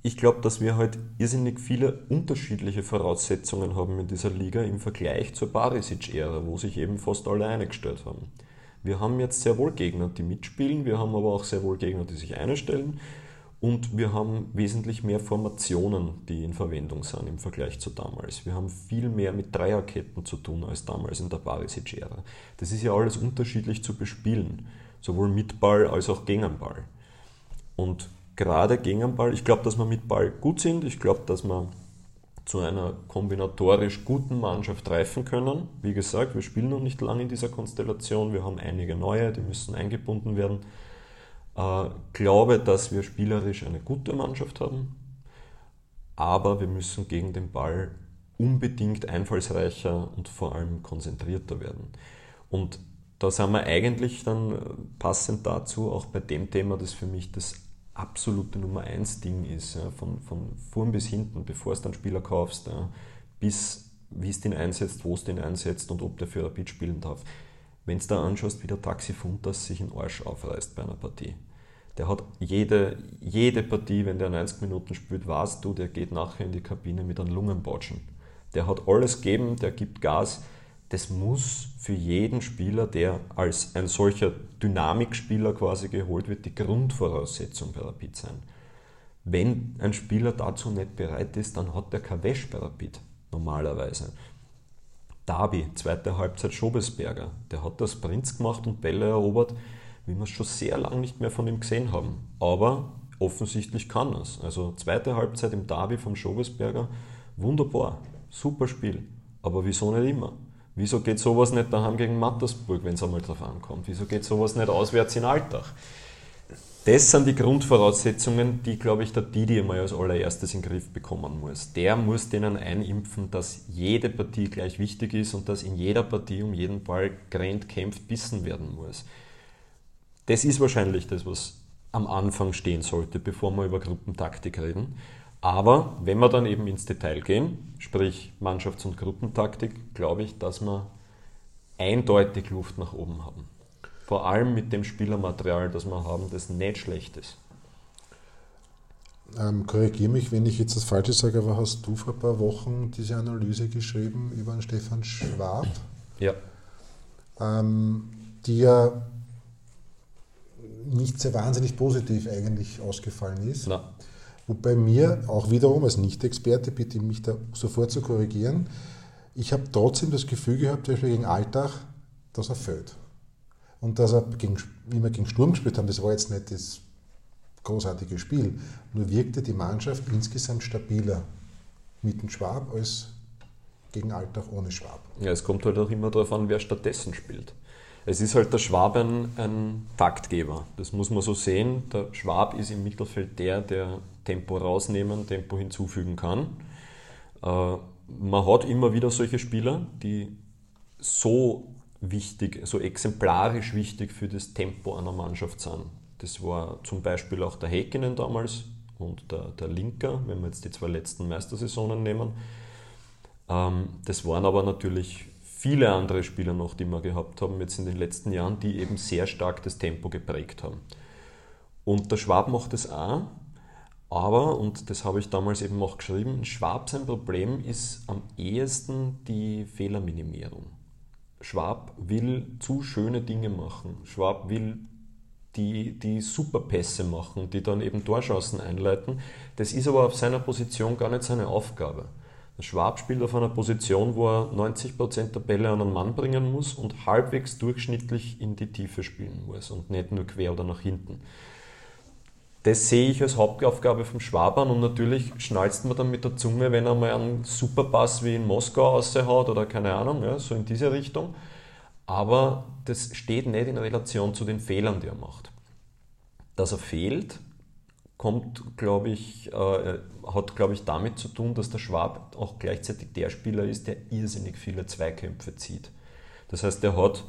ich glaube, dass wir halt irrsinnig viele unterschiedliche Voraussetzungen haben in dieser Liga im Vergleich zur Barisic-Ära, wo sich eben fast alle eingestellt haben. Wir haben jetzt sehr wohl Gegner, die mitspielen, wir haben aber auch sehr wohl Gegner, die sich einstellen und wir haben wesentlich mehr Formationen, die in Verwendung sind im Vergleich zu damals. Wir haben viel mehr mit Dreierketten zu tun als damals in der Barisic-Ära. Das ist ja alles unterschiedlich zu bespielen, sowohl mit Ball als auch gegen Ball. Und gerade gegen den Ball, ich glaube, dass wir mit Ball gut sind, ich glaube, dass wir zu einer kombinatorisch guten Mannschaft reifen können. Wie gesagt, wir spielen noch nicht lange in dieser Konstellation, wir haben einige neue, die müssen eingebunden werden. Äh, glaube, dass wir spielerisch eine gute Mannschaft haben, aber wir müssen gegen den Ball unbedingt einfallsreicher und vor allem konzentrierter werden. Und da sind wir eigentlich dann passend dazu auch bei dem Thema, das für mich das absolute Nummer 1 Ding ist, ja, von, von vorn bis hinten, bevor du einen Spieler kaufst, ja, bis wie es den einsetzt, wo es den einsetzt und ob der für Rapid spielen darf. Wenn du da anschaust, wie der Taxi Funtas sich einen Arsch aufreißt bei einer Partie. Der hat jede, jede Partie, wenn der 90 Minuten spielt, weißt du, der geht nachher in die Kabine mit einem Lungenbatschen. Der hat alles gegeben, der gibt Gas. Das muss für jeden Spieler, der als ein solcher Dynamikspieler quasi geholt wird, die Grundvoraussetzung bei Rapid sein. Wenn ein Spieler dazu nicht bereit ist, dann hat der kein Wäsch bei Rapid, normalerweise. Darby, zweite Halbzeit Schobesberger, der hat das Prinz gemacht und Bälle erobert, wie wir es schon sehr lange nicht mehr von ihm gesehen haben. Aber offensichtlich kann er es. Also zweite Halbzeit im Derby vom Schobesberger, wunderbar, super Spiel. Aber wieso nicht immer? Wieso geht sowas nicht daheim gegen Mattersburg, wenn es einmal drauf ankommt? Wieso geht sowas nicht auswärts in Alltag? Das sind die Grundvoraussetzungen, die, glaube ich, der Didi mal als allererstes in den Griff bekommen muss. Der muss denen einimpfen, dass jede Partie gleich wichtig ist und dass in jeder Partie um jeden Ball grand kämpft, bissen werden muss. Das ist wahrscheinlich das, was am Anfang stehen sollte, bevor wir über Gruppentaktik reden. Aber wenn wir dann eben ins Detail gehen, sprich Mannschafts- und Gruppentaktik, glaube ich, dass wir eindeutig Luft nach oben haben. Vor allem mit dem Spielermaterial, das wir haben, das nicht schlecht ist. Ähm, Korrigiere mich, wenn ich jetzt das Falsche sage, aber hast du vor ein paar Wochen diese Analyse geschrieben über einen Stefan Schwab? Ja. Ähm, die ja nicht sehr wahnsinnig positiv eigentlich ausgefallen ist. Na. Wobei mir auch wiederum als Nicht-Experte, bitte mich da sofort zu korrigieren, ich habe trotzdem das Gefühl gehabt, zum Beispiel gegen Alltag, dass er fällt. Und dass er, gegen, wie wir gegen Sturm gespielt haben, das war jetzt nicht das großartige Spiel, nur wirkte die Mannschaft insgesamt stabiler mit dem Schwab als gegen Alltag ohne Schwab. Ja, es kommt halt auch immer darauf an, wer stattdessen spielt. Es ist halt der Schwab ein, ein Taktgeber. Das muss man so sehen. Der Schwab ist im Mittelfeld der, der Tempo rausnehmen, Tempo hinzufügen kann. Äh, man hat immer wieder solche Spieler, die so wichtig, so exemplarisch wichtig für das Tempo einer Mannschaft sind. Das war zum Beispiel auch der Häkkinen damals und der, der Linker, wenn wir jetzt die zwei letzten Meistersaisonen nehmen. Ähm, das waren aber natürlich viele andere Spieler noch, die wir gehabt haben jetzt in den letzten Jahren, die eben sehr stark das Tempo geprägt haben. Und der Schwab macht es auch, aber, und das habe ich damals eben auch geschrieben, Schwab sein Problem ist am ehesten die Fehlerminimierung. Schwab will zu schöne Dinge machen. Schwab will die, die Superpässe machen, die dann eben Torschancen einleiten. Das ist aber auf seiner Position gar nicht seine Aufgabe. Schwab spielt auf einer Position, wo er 90% der Bälle an einen Mann bringen muss und halbwegs durchschnittlich in die Tiefe spielen muss und nicht nur quer oder nach hinten. Das sehe ich als Hauptaufgabe vom Schwab an und natürlich schnalzt man dann mit der Zunge, wenn er mal einen Superpass wie in Moskau raushaut oder keine Ahnung, ja, so in diese Richtung. Aber das steht nicht in Relation zu den Fehlern, die er macht. Dass er fehlt, kommt, glaube ich, äh, hat, glaube ich, damit zu tun, dass der Schwab auch gleichzeitig der Spieler ist, der irrsinnig viele Zweikämpfe zieht. Das heißt, er hat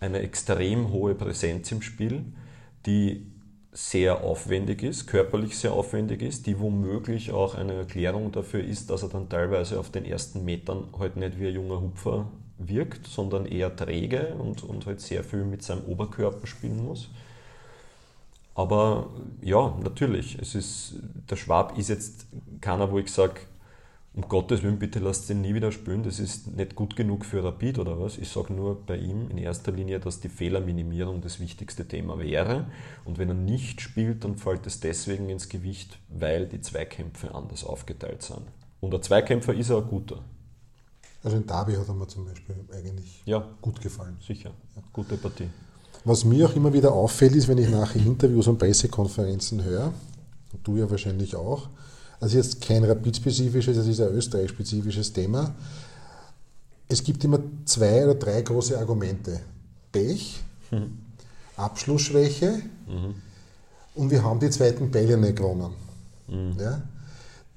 eine extrem hohe Präsenz im Spiel, die sehr aufwendig ist, körperlich sehr aufwendig ist, die womöglich auch eine Erklärung dafür ist, dass er dann teilweise auf den ersten Metern halt nicht wie ein junger Hupfer wirkt, sondern eher träge und, und halt sehr viel mit seinem Oberkörper spielen muss. Aber ja, natürlich, es ist, der Schwab ist jetzt keiner, wo ich sage, um Gottes Willen, bitte lasst ihn nie wieder spielen, das ist nicht gut genug für Rapid oder was. Ich sage nur bei ihm in erster Linie, dass die Fehlerminimierung das wichtigste Thema wäre. Und wenn er nicht spielt, dann fällt es deswegen ins Gewicht, weil die Zweikämpfe anders aufgeteilt sind. Und der Zweikämpfer ist er ein guter. Also in Derby hat er mir zum Beispiel eigentlich ja, gut gefallen. Sicher, ja. gute Partie. Was mir auch immer wieder auffällt, ist, wenn ich nachher Interviews und Pressekonferenzen höre, und du ja wahrscheinlich auch, also jetzt kein Rapid-spezifisches, das ist ein Österreich-spezifisches Thema. Es gibt immer zwei oder drei große Argumente. Pech, mhm. Abschlussschwäche mhm. und wir haben die zweiten Bälle nicht gewonnen. Mhm. Ja?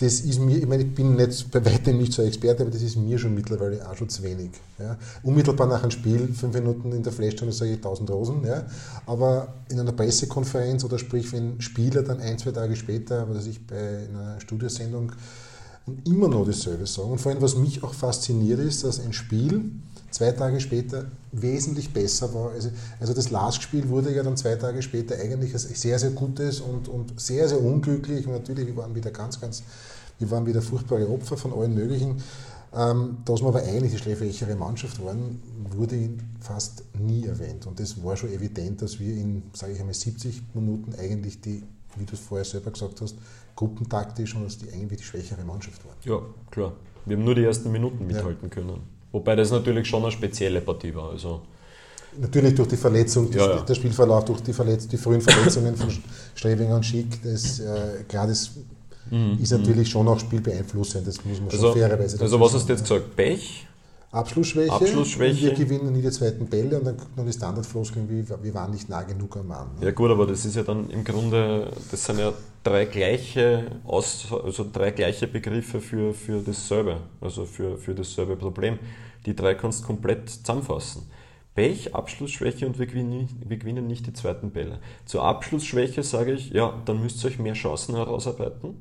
Das ist mir, ich meine, ich bin nicht bei weitem nicht so ein Experte, aber das ist mir schon mittlerweile auch schon zu wenig. Ja. Unmittelbar nach einem Spiel, fünf Minuten in der Flashstunde, sage ich 1000 Rosen. Ja. Aber in einer Pressekonferenz oder sprich, wenn Spieler dann ein, zwei Tage später, was ich bei einer Studiosendung immer noch dasselbe sagen. Und vor allem, was mich auch fasziniert, ist, dass ein Spiel zwei Tage später wesentlich besser war. Also, also das Last-Spiel wurde ja dann zwei Tage später eigentlich als sehr, sehr gutes und, und sehr, sehr unglücklich. Und natürlich, wir waren wieder ganz, ganz, wir waren wieder furchtbare Opfer von allen möglichen. Ähm, dass wir aber eigentlich die schläfrichere Mannschaft waren, wurde fast nie erwähnt. Und das war schon evident, dass wir in, sage ich einmal, 70 Minuten eigentlich die, wie du es vorher selber gesagt hast, gruppentaktisch und dass die eigentlich die schwächere Mannschaft waren. Ja, klar. Wir haben nur die ersten Minuten mithalten ja. können. Wobei das natürlich schon eine spezielle Partie war. Also Natürlich durch die Verletzung, ja, ja. der Spielverlauf, durch die, Verletz die frühen Verletzungen von Strebinger und Schick, das, äh, klar, das mhm. ist natürlich schon auch spielbeeinflussend, das muss man also, schon fairerweise Also was hast du jetzt gesagt? Pech? Abschlussschwäche. Abschlussschwäche. wir gewinnen nie die zweiten Bälle und dann kommt noch die Standardfloskeln wie wir waren nicht nah genug am Mann. Ja gut, aber das ist ja dann im Grunde, das sind ja drei gleiche, Aus, also drei gleiche Begriffe für, für dasselbe, also für, für dasselbe Problem. Die drei kannst du komplett zusammenfassen. Pech, Abschlussschwäche und wir gewinnen, wir gewinnen nicht die zweiten Bälle. Zur Abschlussschwäche sage ich, ja, dann müsst ihr euch mehr Chancen herausarbeiten.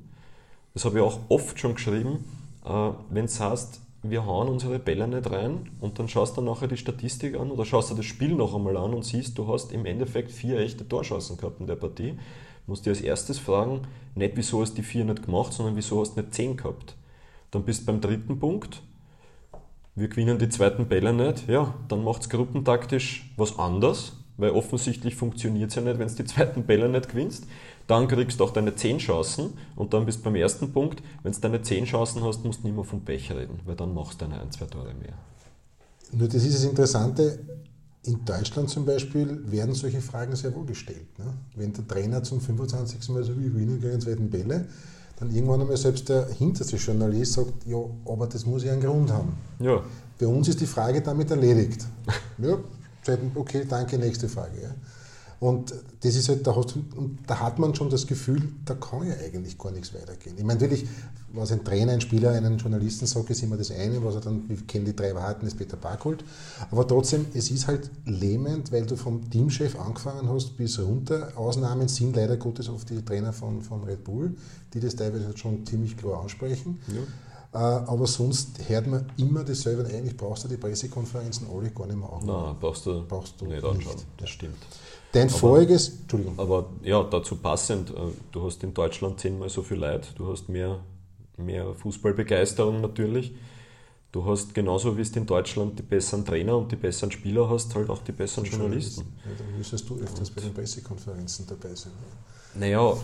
Das habe ich auch oft schon geschrieben. Äh, Wenn es heißt, wir hauen unsere Bälle nicht rein und dann schaust du nachher die Statistik an oder schaust du das Spiel noch einmal an und siehst, du hast im Endeffekt vier echte Torschancen gehabt in der Partie. Musst dir als erstes fragen, nicht wieso hast du die vier nicht gemacht, sondern wieso hast du nicht zehn gehabt. Dann bist du beim dritten Punkt, wir gewinnen die zweiten Bälle nicht, ja, dann macht es gruppentaktisch was anders, weil offensichtlich funktioniert es ja nicht, wenn du die zweiten Bälle nicht gewinnst. Dann kriegst du auch deine 10 Chancen und dann bist du beim ersten Punkt, wenn du deine 10 Chancen hast, musst du nicht mehr vom Pech reden, weil dann machst du deine 1, 2 Tore mehr. Nur das ist das Interessante, in Deutschland zum Beispiel werden solche Fragen sehr wohl gestellt. Ne? Wenn der Trainer zum 25. Mal so wie gewinnen gegen den zweiten Bälle, dann irgendwann einmal selbst der hinterste Journalist sagt, ja, aber das muss ja einen Grund haben. Ja. Bei uns ist die Frage damit erledigt. ja, okay, danke, nächste Frage. Ja. Und das ist halt, da, hast, da hat man schon das Gefühl, da kann ja eigentlich gar nichts weitergehen. Ich meine, natürlich, was ein Trainer, ein Spieler, einen Journalisten sagt, ist immer das eine, was er dann, wir kennen die drei Wahrheiten des Peter Barkholt. Aber trotzdem, es ist halt lähmend, weil du vom Teamchef angefangen hast bis runter. Ausnahmen sind leider Gottes oft die Trainer von, von Red Bull, die das teilweise schon ziemlich klar ansprechen. Ja. Äh, aber sonst hört man immer dasselbe. Eigentlich brauchst du die Pressekonferenzen alle gar nicht mehr anschauen. Nein, brauchst du, brauchst du nicht anschauen. Das stimmt. Dein aber, voriges, Entschuldigung. Aber ja, dazu passend, äh, du hast in Deutschland zehnmal so viel Leid, du hast mehr, mehr Fußballbegeisterung natürlich. Du hast genauso wie es in Deutschland die besseren Trainer und die besseren Spieler hast, halt auch die besseren Journalisten. Ja, dann müsstest du öfters und bei den Pressekonferenzen dabei sein. Naja,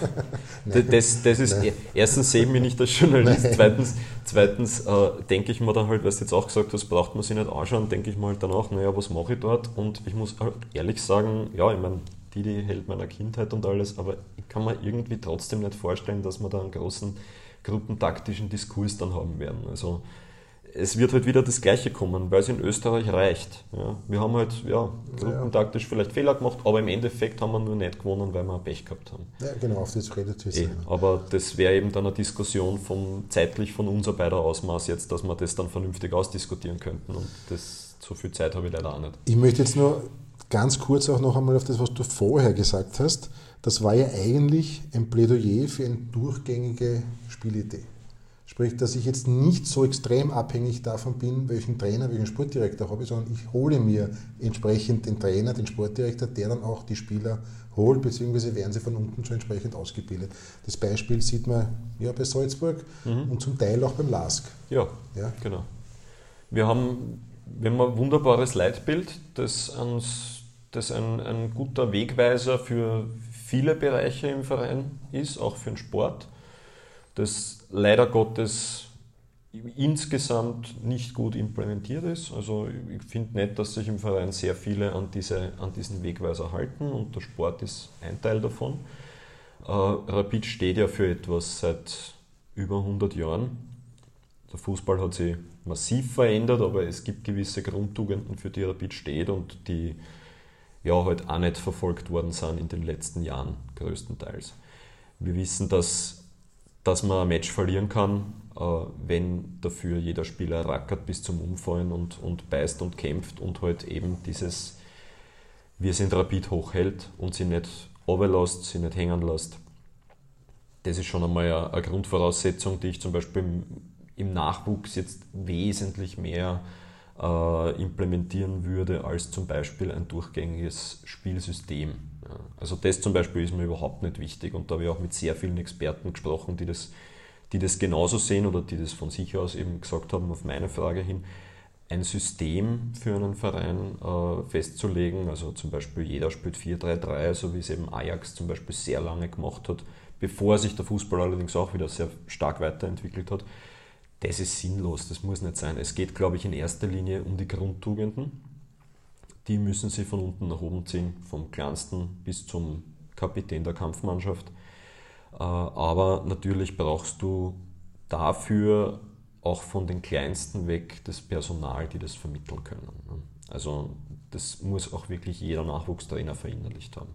das, das ist, Nein. erstens sehe ich mich nicht als Journalist, Nein. zweitens, zweitens äh, denke ich mir dann halt, weil du jetzt auch gesagt hast, braucht man sich nicht anschauen, denke ich mal halt danach, naja, was mache ich dort? Und ich muss halt ehrlich sagen, ja, ich meine, die, die hält meiner Kindheit und alles, aber ich kann mir irgendwie trotzdem nicht vorstellen, dass wir da einen großen gruppentaktischen Diskurs dann haben werden. Also es wird halt wieder das Gleiche kommen, weil es in Österreich reicht. Ja, wir haben halt ja, gruppentaktisch vielleicht Fehler gemacht, aber im Endeffekt haben wir nur nicht gewonnen, weil wir Pech gehabt haben. Ja, genau, auf das redet wir eh, Aber das wäre eben dann eine Diskussion vom, zeitlich von unser beider Ausmaß jetzt, dass wir das dann vernünftig ausdiskutieren könnten und das, so viel Zeit habe ich leider auch nicht. Ich möchte jetzt nur ganz kurz auch noch einmal auf das, was du vorher gesagt hast. Das war ja eigentlich ein Plädoyer für eine durchgängige Spielidee. Sprich, dass ich jetzt nicht so extrem abhängig davon bin, welchen Trainer, welchen Sportdirektor habe, sondern ich hole mir entsprechend den Trainer, den Sportdirektor, der dann auch die Spieler holt, beziehungsweise werden sie von unten schon entsprechend ausgebildet. Das Beispiel sieht man ja bei Salzburg mhm. und zum Teil auch beim LASK. Ja, ja, genau. Wir haben, wir haben ein wunderbares Leitbild, das, uns, das ein, ein guter Wegweiser für viele Bereiche im Verein ist, auch für den Sport das leider Gottes insgesamt nicht gut implementiert ist. Also ich finde nicht, dass sich im Verein sehr viele an, diese, an diesen Wegweiser halten und der Sport ist ein Teil davon. Äh, Rapid steht ja für etwas seit über 100 Jahren. Der Fußball hat sich massiv verändert, aber es gibt gewisse Grundtugenden, für die Rapid steht und die ja halt auch nicht verfolgt worden sind in den letzten Jahren größtenteils. Wir wissen, dass dass man ein Match verlieren kann, äh, wenn dafür jeder Spieler rackert bis zum Umfallen und, und beißt und kämpft und halt eben dieses Wir sind rapid hochhält und sie nicht runterlässt, sie nicht hängen lässt. Das ist schon einmal eine, Grundvoraussetzung, die ich zum Beispiel im, im Nachwuchs jetzt wesentlich mehr äh, implementieren würde als zum Beispiel ein durchgängiges Spielsystem. Ja, also das zum Beispiel ist mir überhaupt nicht wichtig und da habe ich auch mit sehr vielen Experten gesprochen, die das, die das genauso sehen oder die das von sich aus eben gesagt haben auf meine Frage hin, ein System für einen Verein äh, festzulegen, also zum Beispiel jeder spielt 4-3-3, so wie es eben Ajax zum Beispiel sehr lange gemacht hat, bevor sich der Fußball allerdings auch wieder sehr stark weiterentwickelt hat, das ist sinnlos, das muss nicht sein. Es geht, glaube ich, in erster Linie um die Grundtugenden. Die müssen sie von unten nach oben ziehen, vom kleinsten bis zum Kapitän der Kampfmannschaft. Äh, aber natürlich brauchst du dafür auch von den Kleinsten weg das Personal, die das vermitteln können. Also das muss auch wirklich jeder Nachwuchstrainer verinnerlicht haben.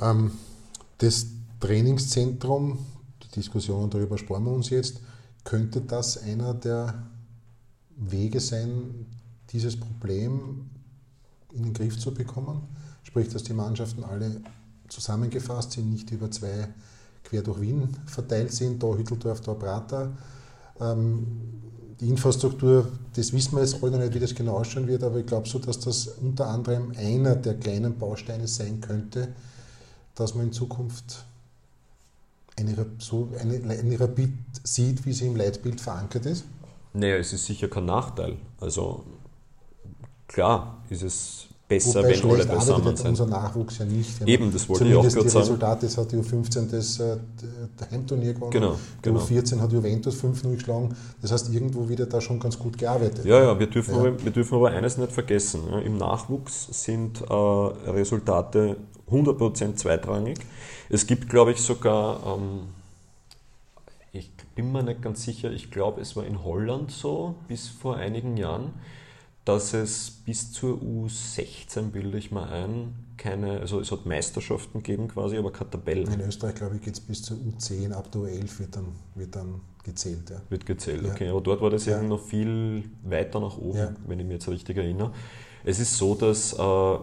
Ähm, das Trainingszentrum Diskussionen darüber sparen wir uns jetzt. Könnte das einer der Wege sein, dieses Problem in den Griff zu bekommen? Sprich, dass die Mannschaften alle zusammengefasst sind, nicht über zwei quer durch Wien verteilt sind, da Hütteldorf, da Prater. Ähm, die Infrastruktur, das wissen wir jetzt alle noch nicht, wie das genau ausschauen wird, aber ich glaube so, dass das unter anderem einer der kleinen Bausteine sein könnte, dass man in Zukunft eine, so eine, eine Rapid sieht, wie sie im Leitbild verankert ist? Naja, es ist sicher kein Nachteil. Also klar ist es besser, Wobei wenn alle beisammen sind. unser Nachwuchs ja nicht. Eben, das wollte ich auch gerade sagen. Resultate, es hat die U15 das äh, Heimturnier gewonnen, genau, genau. die U14 hat Juventus 5-0 geschlagen. Das heißt, irgendwo wieder da schon ganz gut gearbeitet. Ja, ja, wir dürfen, ja. Aber, wir dürfen aber eines nicht vergessen. Im Nachwuchs sind äh, Resultate 100% zweitrangig. Es gibt, glaube ich, sogar, ähm, ich bin mir nicht ganz sicher, ich glaube, es war in Holland so bis vor einigen Jahren, dass es bis zur U16, bilde ich mal ein, keine, also es hat Meisterschaften gegeben quasi, aber keine Tabellen. In Österreich, glaube ich, geht es bis zur U10, ab der U11 wird dann, wird dann gezählt. Ja. Wird gezählt, okay. Ja. Aber dort war das ja. noch viel weiter nach oben, ja. wenn ich mich jetzt richtig erinnere. Es ist so, dass äh,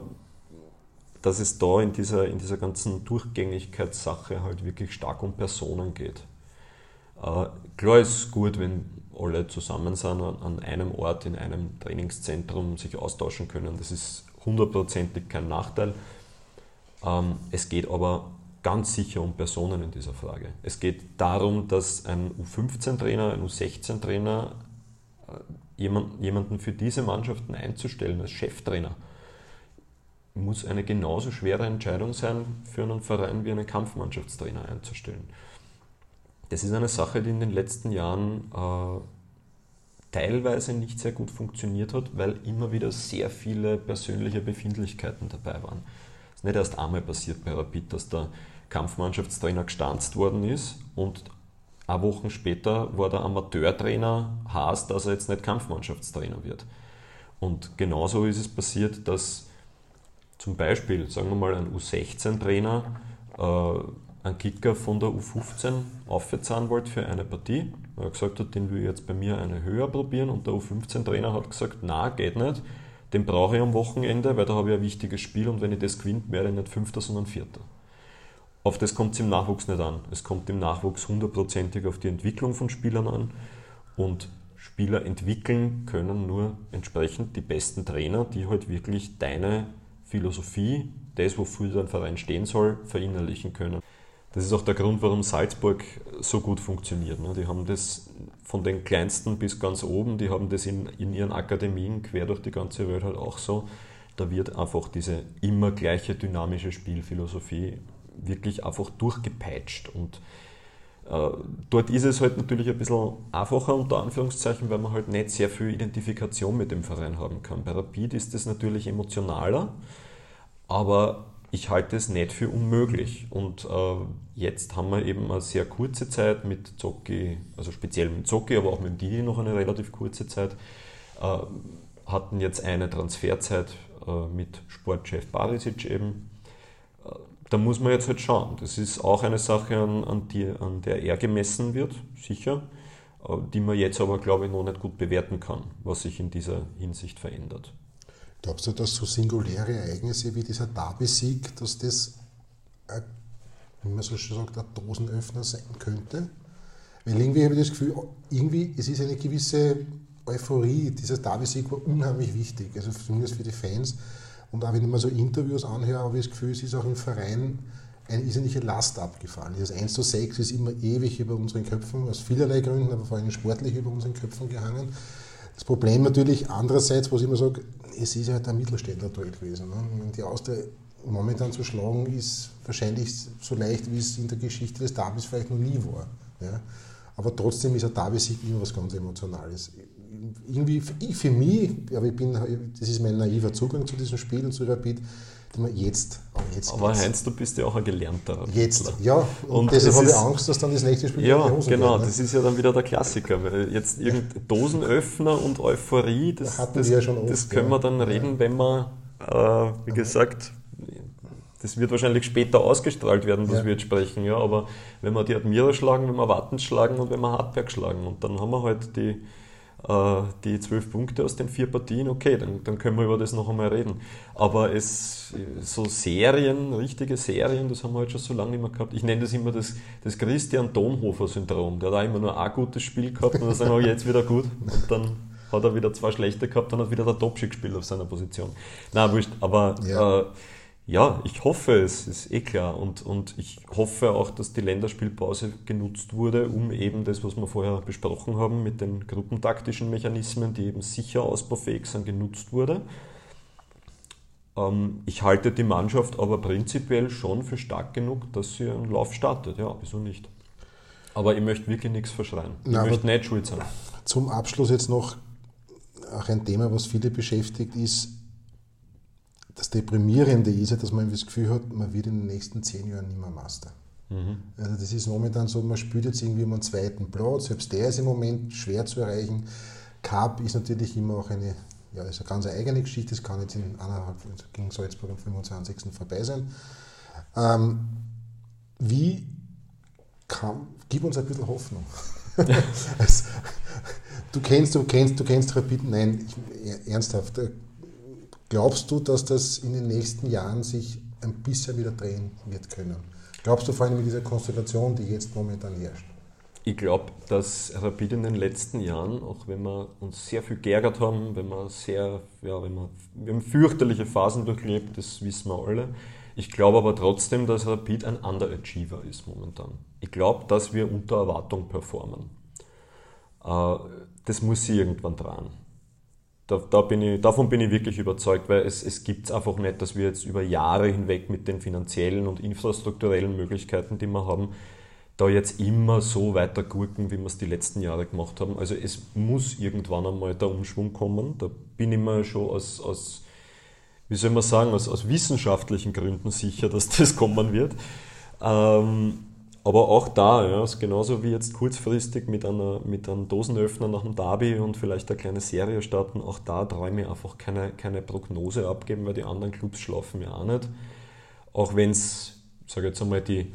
dass es da in dieser, in dieser ganzen Durchgängigkeitssache halt wirklich stark um Personen geht. Äh, klar ist gut, wenn alle zusammen sind an einem Ort, in einem Trainingszentrum sich austauschen können. Das ist hundertprozentig kein Nachteil. Ähm, es geht aber ganz sicher um Personen in dieser Frage. Es geht darum, dass ein U15-Trainer, ein U16-Trainer äh, jemanden für diese Mannschaften einzustellen als Cheftrainer muss eine genauso schwere Entscheidung sein für einen Verein wie einen Kampfmannschaftstrainer einzustellen. Das ist eine Sache, die in den letzten Jahren äh, teilweise nicht sehr gut funktioniert hat, weil immer wieder sehr viele persönliche Befindlichkeiten dabei waren. Es ist nicht erst einmal passiert bei Rapid, dass der Kampfmannschaftstrainer gestanzt worden ist und ein Wochen später war der Amateurtrainer Haas, dass er jetzt nicht Kampfmannschaftstrainer wird. Und genauso ist es passiert, dass zum Beispiel, sagen wir mal, ein U16-Trainer äh, einen Kicker von der U15 aufzahlen wollte für eine Partie. Er gesagt hat, den will ich jetzt bei mir eine höher probieren und der U15-Trainer hat gesagt, na, geht nicht, den brauche ich am Wochenende, weil da habe ich ein wichtiges Spiel und wenn ich das gewinne, werde ich nicht Fünfter, sondern Vierter. Auf das kommt es im Nachwuchs nicht an. Es kommt im Nachwuchs hundertprozentig auf die Entwicklung von Spielern an und Spieler entwickeln können nur entsprechend die besten Trainer, die halt wirklich deine Philosophie, das, wofür dein Verein stehen soll, verinnerlichen können. Das ist auch der Grund, warum Salzburg so gut funktioniert. Ne? Die haben das von den kleinsten bis ganz oben, die haben das in, in ihren Akademien quer durch die ganze Welt halt auch so. Da wird einfach diese immer gleiche dynamische Spielphilosophie wirklich einfach durchgepeitscht. Und dort ist es halt natürlich ein bisschen einfacher, unter Anführungszeichen, weil man halt nicht sehr viel Identifikation mit dem Verein haben kann. Bei Rapid ist es natürlich emotionaler, aber ich halte es nicht für unmöglich. Und äh, jetzt haben wir eben eine sehr kurze Zeit mit Zocki, also speziell mit Zocki, aber auch mit Didi noch eine relativ kurze Zeit, äh, hatten jetzt eine Transferzeit äh, mit Sportchef Barisic eben da muss man jetzt halt schauen. Das ist auch eine Sache, an, an, die, an der er gemessen wird, sicher, äh, die man jetzt aber, glaube ich, noch nicht gut bewerten kann, was sich in dieser Hinsicht verändert. Glaubst du, dass so singuläre Ereignisse wie dieser Derby-Sieg, dass das, ein, wie man so schön sagt, ein Dosenöffner sein könnte? Weil irgendwie habe ich das Gefühl, irgendwie, es ist eine gewisse Euphorie. Dieser Derby-Sieg war unheimlich wichtig, also zumindest für die Fans. Und auch wenn ich mir so Interviews anhöre, habe ich das Gefühl, es ist auch im Verein eine irrsinnige Last abgefallen. Das 1 zu 6 ist immer ewig über unseren Köpfen, aus vielerlei Gründen, aber vor allem sportlich über unseren Köpfen gehangen. Das Problem natürlich andererseits, was ich immer sage, es ist halt ein Mittelständler-Duell gewesen. Ne? Die Austria momentan zu schlagen, ist wahrscheinlich so leicht, wie es in der Geschichte des Derbys vielleicht noch nie war. Ja? Aber trotzdem ist ein Derby-Sieg immer was ganz Emotionales irgendwie, für mich, aber ich bin, das ist mein naiver Zugang zu diesem Spiel und zu Rapid, jetzt, aber jetzt. Aber Heinz, du bist ja auch ein gelernter. Jetzt, ja. Und, und deshalb habe ich Angst, dass dann das nächste Spiel Ja, genau, geht, ne? das ist ja dann wieder der Klassiker. Weil jetzt irgendein Dosenöffner und Euphorie, das, da das, ja oft, das können wir dann reden, wenn wir, äh, wie gesagt, das wird wahrscheinlich später ausgestrahlt werden, was ja. wir jetzt sprechen, ja, aber wenn wir die Admira schlagen, wenn wir Wattens schlagen und wenn wir Hartberg schlagen und dann haben wir halt die die zwölf Punkte aus den vier Partien, okay, dann, dann können wir über das noch einmal reden. Aber es, so Serien, richtige Serien, das haben wir halt schon so lange nicht mehr gehabt. Ich nenne das immer das, das Christian Donhofer-Syndrom. Der hat auch immer nur ein gutes Spiel gehabt und dann sagen wir jetzt wieder gut. Und dann hat er wieder zwei schlechte gehabt, dann hat wieder der Topschi gespielt auf seiner Position. Na, wurscht, aber ja. äh, ja, ich hoffe es, ist eh klar. Und, und ich hoffe auch, dass die Länderspielpause genutzt wurde, um eben das, was wir vorher besprochen haben, mit den gruppentaktischen Mechanismen, die eben sicher ausbaufähig sind, genutzt wurde. Ähm, ich halte die Mannschaft aber prinzipiell schon für stark genug, dass sie einen Lauf startet. Ja, wieso nicht? Aber ich möchte wirklich nichts verschreien. Ich Na, möchte nicht schuld sein. Zum Abschluss jetzt noch auch ein Thema, was viele beschäftigt, ist das Deprimierende ist ja, dass man das Gefühl hat, man wird in den nächsten zehn Jahren nicht mehr Master. Mhm. Also das ist momentan so, man spielt jetzt irgendwie um einen zweiten Platz, selbst der ist im Moment schwer zu erreichen. Cup ist natürlich immer auch eine, ja, ist eine ganz eigene Geschichte, das kann jetzt in eineinhalb gegen Salzburg am 25. vorbei sein. Ähm, wie kann, gib uns ein bisschen Hoffnung. also, du kennst, du kennst, du kennst Rapid, nein, ich, ernsthaft, Glaubst du, dass das in den nächsten Jahren sich ein bisschen wieder drehen wird können? Glaubst du vor allem mit dieser Konstellation, die jetzt momentan herrscht? Ich glaube, dass Rapid in den letzten Jahren, auch wenn wir uns sehr viel geärgert haben, wenn wir sehr, ja, wenn wir, wir haben fürchterliche Phasen durchlebt, das wissen wir alle. Ich glaube aber trotzdem, dass Rapid ein Underachiever ist momentan. Ich glaube, dass wir unter Erwartung performen. Äh, das muss sie irgendwann dran. Da, da bin ich, davon bin ich wirklich überzeugt, weil es, es gibt es einfach nicht, dass wir jetzt über Jahre hinweg mit den finanziellen und infrastrukturellen Möglichkeiten, die wir haben, da jetzt immer so weiter gurken, wie wir es die letzten Jahre gemacht haben. Also es muss irgendwann einmal der Umschwung kommen. Da bin ich mir schon aus, aus wie soll man sagen, aus, aus wissenschaftlichen Gründen sicher, dass das kommen wird. Ähm, aber auch da, ja, ist genauso wie jetzt kurzfristig mit, einer, mit einem Dosenöffner nach dem Derby und vielleicht eine kleine Serie starten, auch da träume ich einfach keine, keine Prognose abgeben, weil die anderen Clubs schlafen ja auch nicht. Auch wenn es, sage jetzt einmal, die,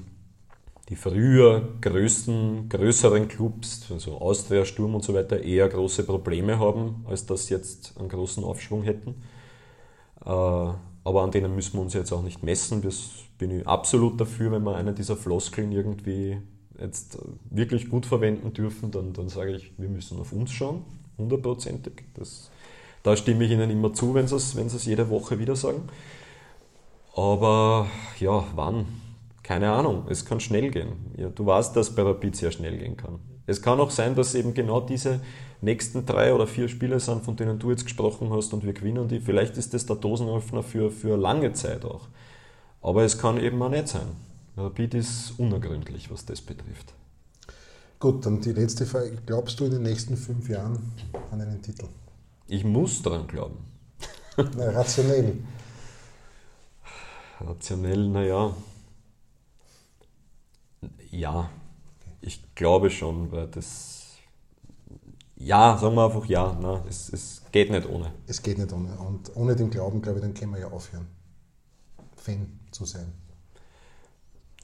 die früher größten, größeren Clubs, also Austria, Sturm und so weiter, eher große Probleme haben, als dass sie jetzt einen großen Aufschwung hätten. Äh, aber an denen müssen wir uns jetzt auch nicht messen. Das bin ich absolut dafür, wenn wir eine dieser Floskeln irgendwie jetzt wirklich gut verwenden dürfen, dann, dann sage ich, wir müssen auf uns schauen, hundertprozentig. Da stimme ich Ihnen immer zu, wenn Sie es, wenn Sie es jede Woche wieder sagen. Aber ja, wann? Keine Ahnung, es kann schnell gehen. Ja, du weißt, dass bei Rapid sehr schnell gehen kann. Es kann auch sein, dass eben genau diese nächsten drei oder vier Spiele sind, von denen du jetzt gesprochen hast und wir gewinnen die. Vielleicht ist das der Dosenöffner für, für lange Zeit auch. Aber es kann eben auch nicht sein. Rapid ist unergründlich, was das betrifft. Gut, dann die letzte Frage. Glaubst du in den nächsten fünf Jahren an einen Titel? Ich muss daran glauben. Na, rationell. Rationell, naja. Ja, ich glaube schon, weil das. Ja, sagen wir einfach ja. Na, es, es geht nicht ohne. Es geht nicht ohne. Und ohne den Glauben, glaube ich, dann können wir ja aufhören. Fan zu sein.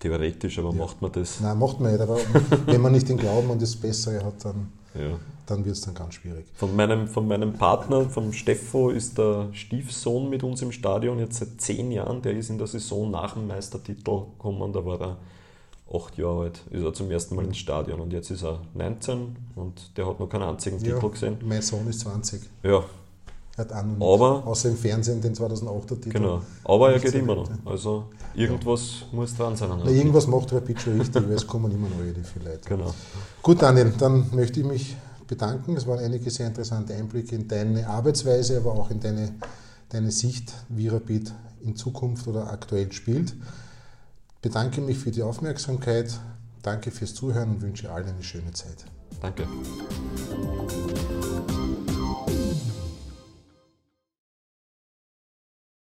Theoretisch, aber ja. macht man das? Nein, macht man nicht, aber wenn man nicht den Glauben an das Bessere hat, dann, ja. dann wird es dann ganz schwierig. Von meinem, von meinem Partner, vom Steffo, ist der Stiefsohn mit uns im Stadion jetzt seit zehn Jahren. Der ist in der Saison nach dem Meistertitel gekommen, da war er acht Jahre alt, ist er zum ersten Mal ins Stadion und jetzt ist er 19 und der hat noch keinen einzigen ja, Titel gesehen. Mein Sohn ist 20. Ja, hat auch noch aber, außer im Fernsehen den 2008er Titel. Genau, aber er geht immer noch. Also irgendwas ja. muss dran sein. Na, irgendwas macht Rapid schon richtig, weil es kommen immer neue Leute. Genau. Gut, Daniel, dann möchte ich mich bedanken. Es waren einige sehr interessante Einblicke in deine Arbeitsweise, aber auch in deine, deine Sicht, wie Rapid in Zukunft oder aktuell spielt. Bedanke mich für die Aufmerksamkeit, danke fürs Zuhören und wünsche allen eine schöne Zeit. Danke.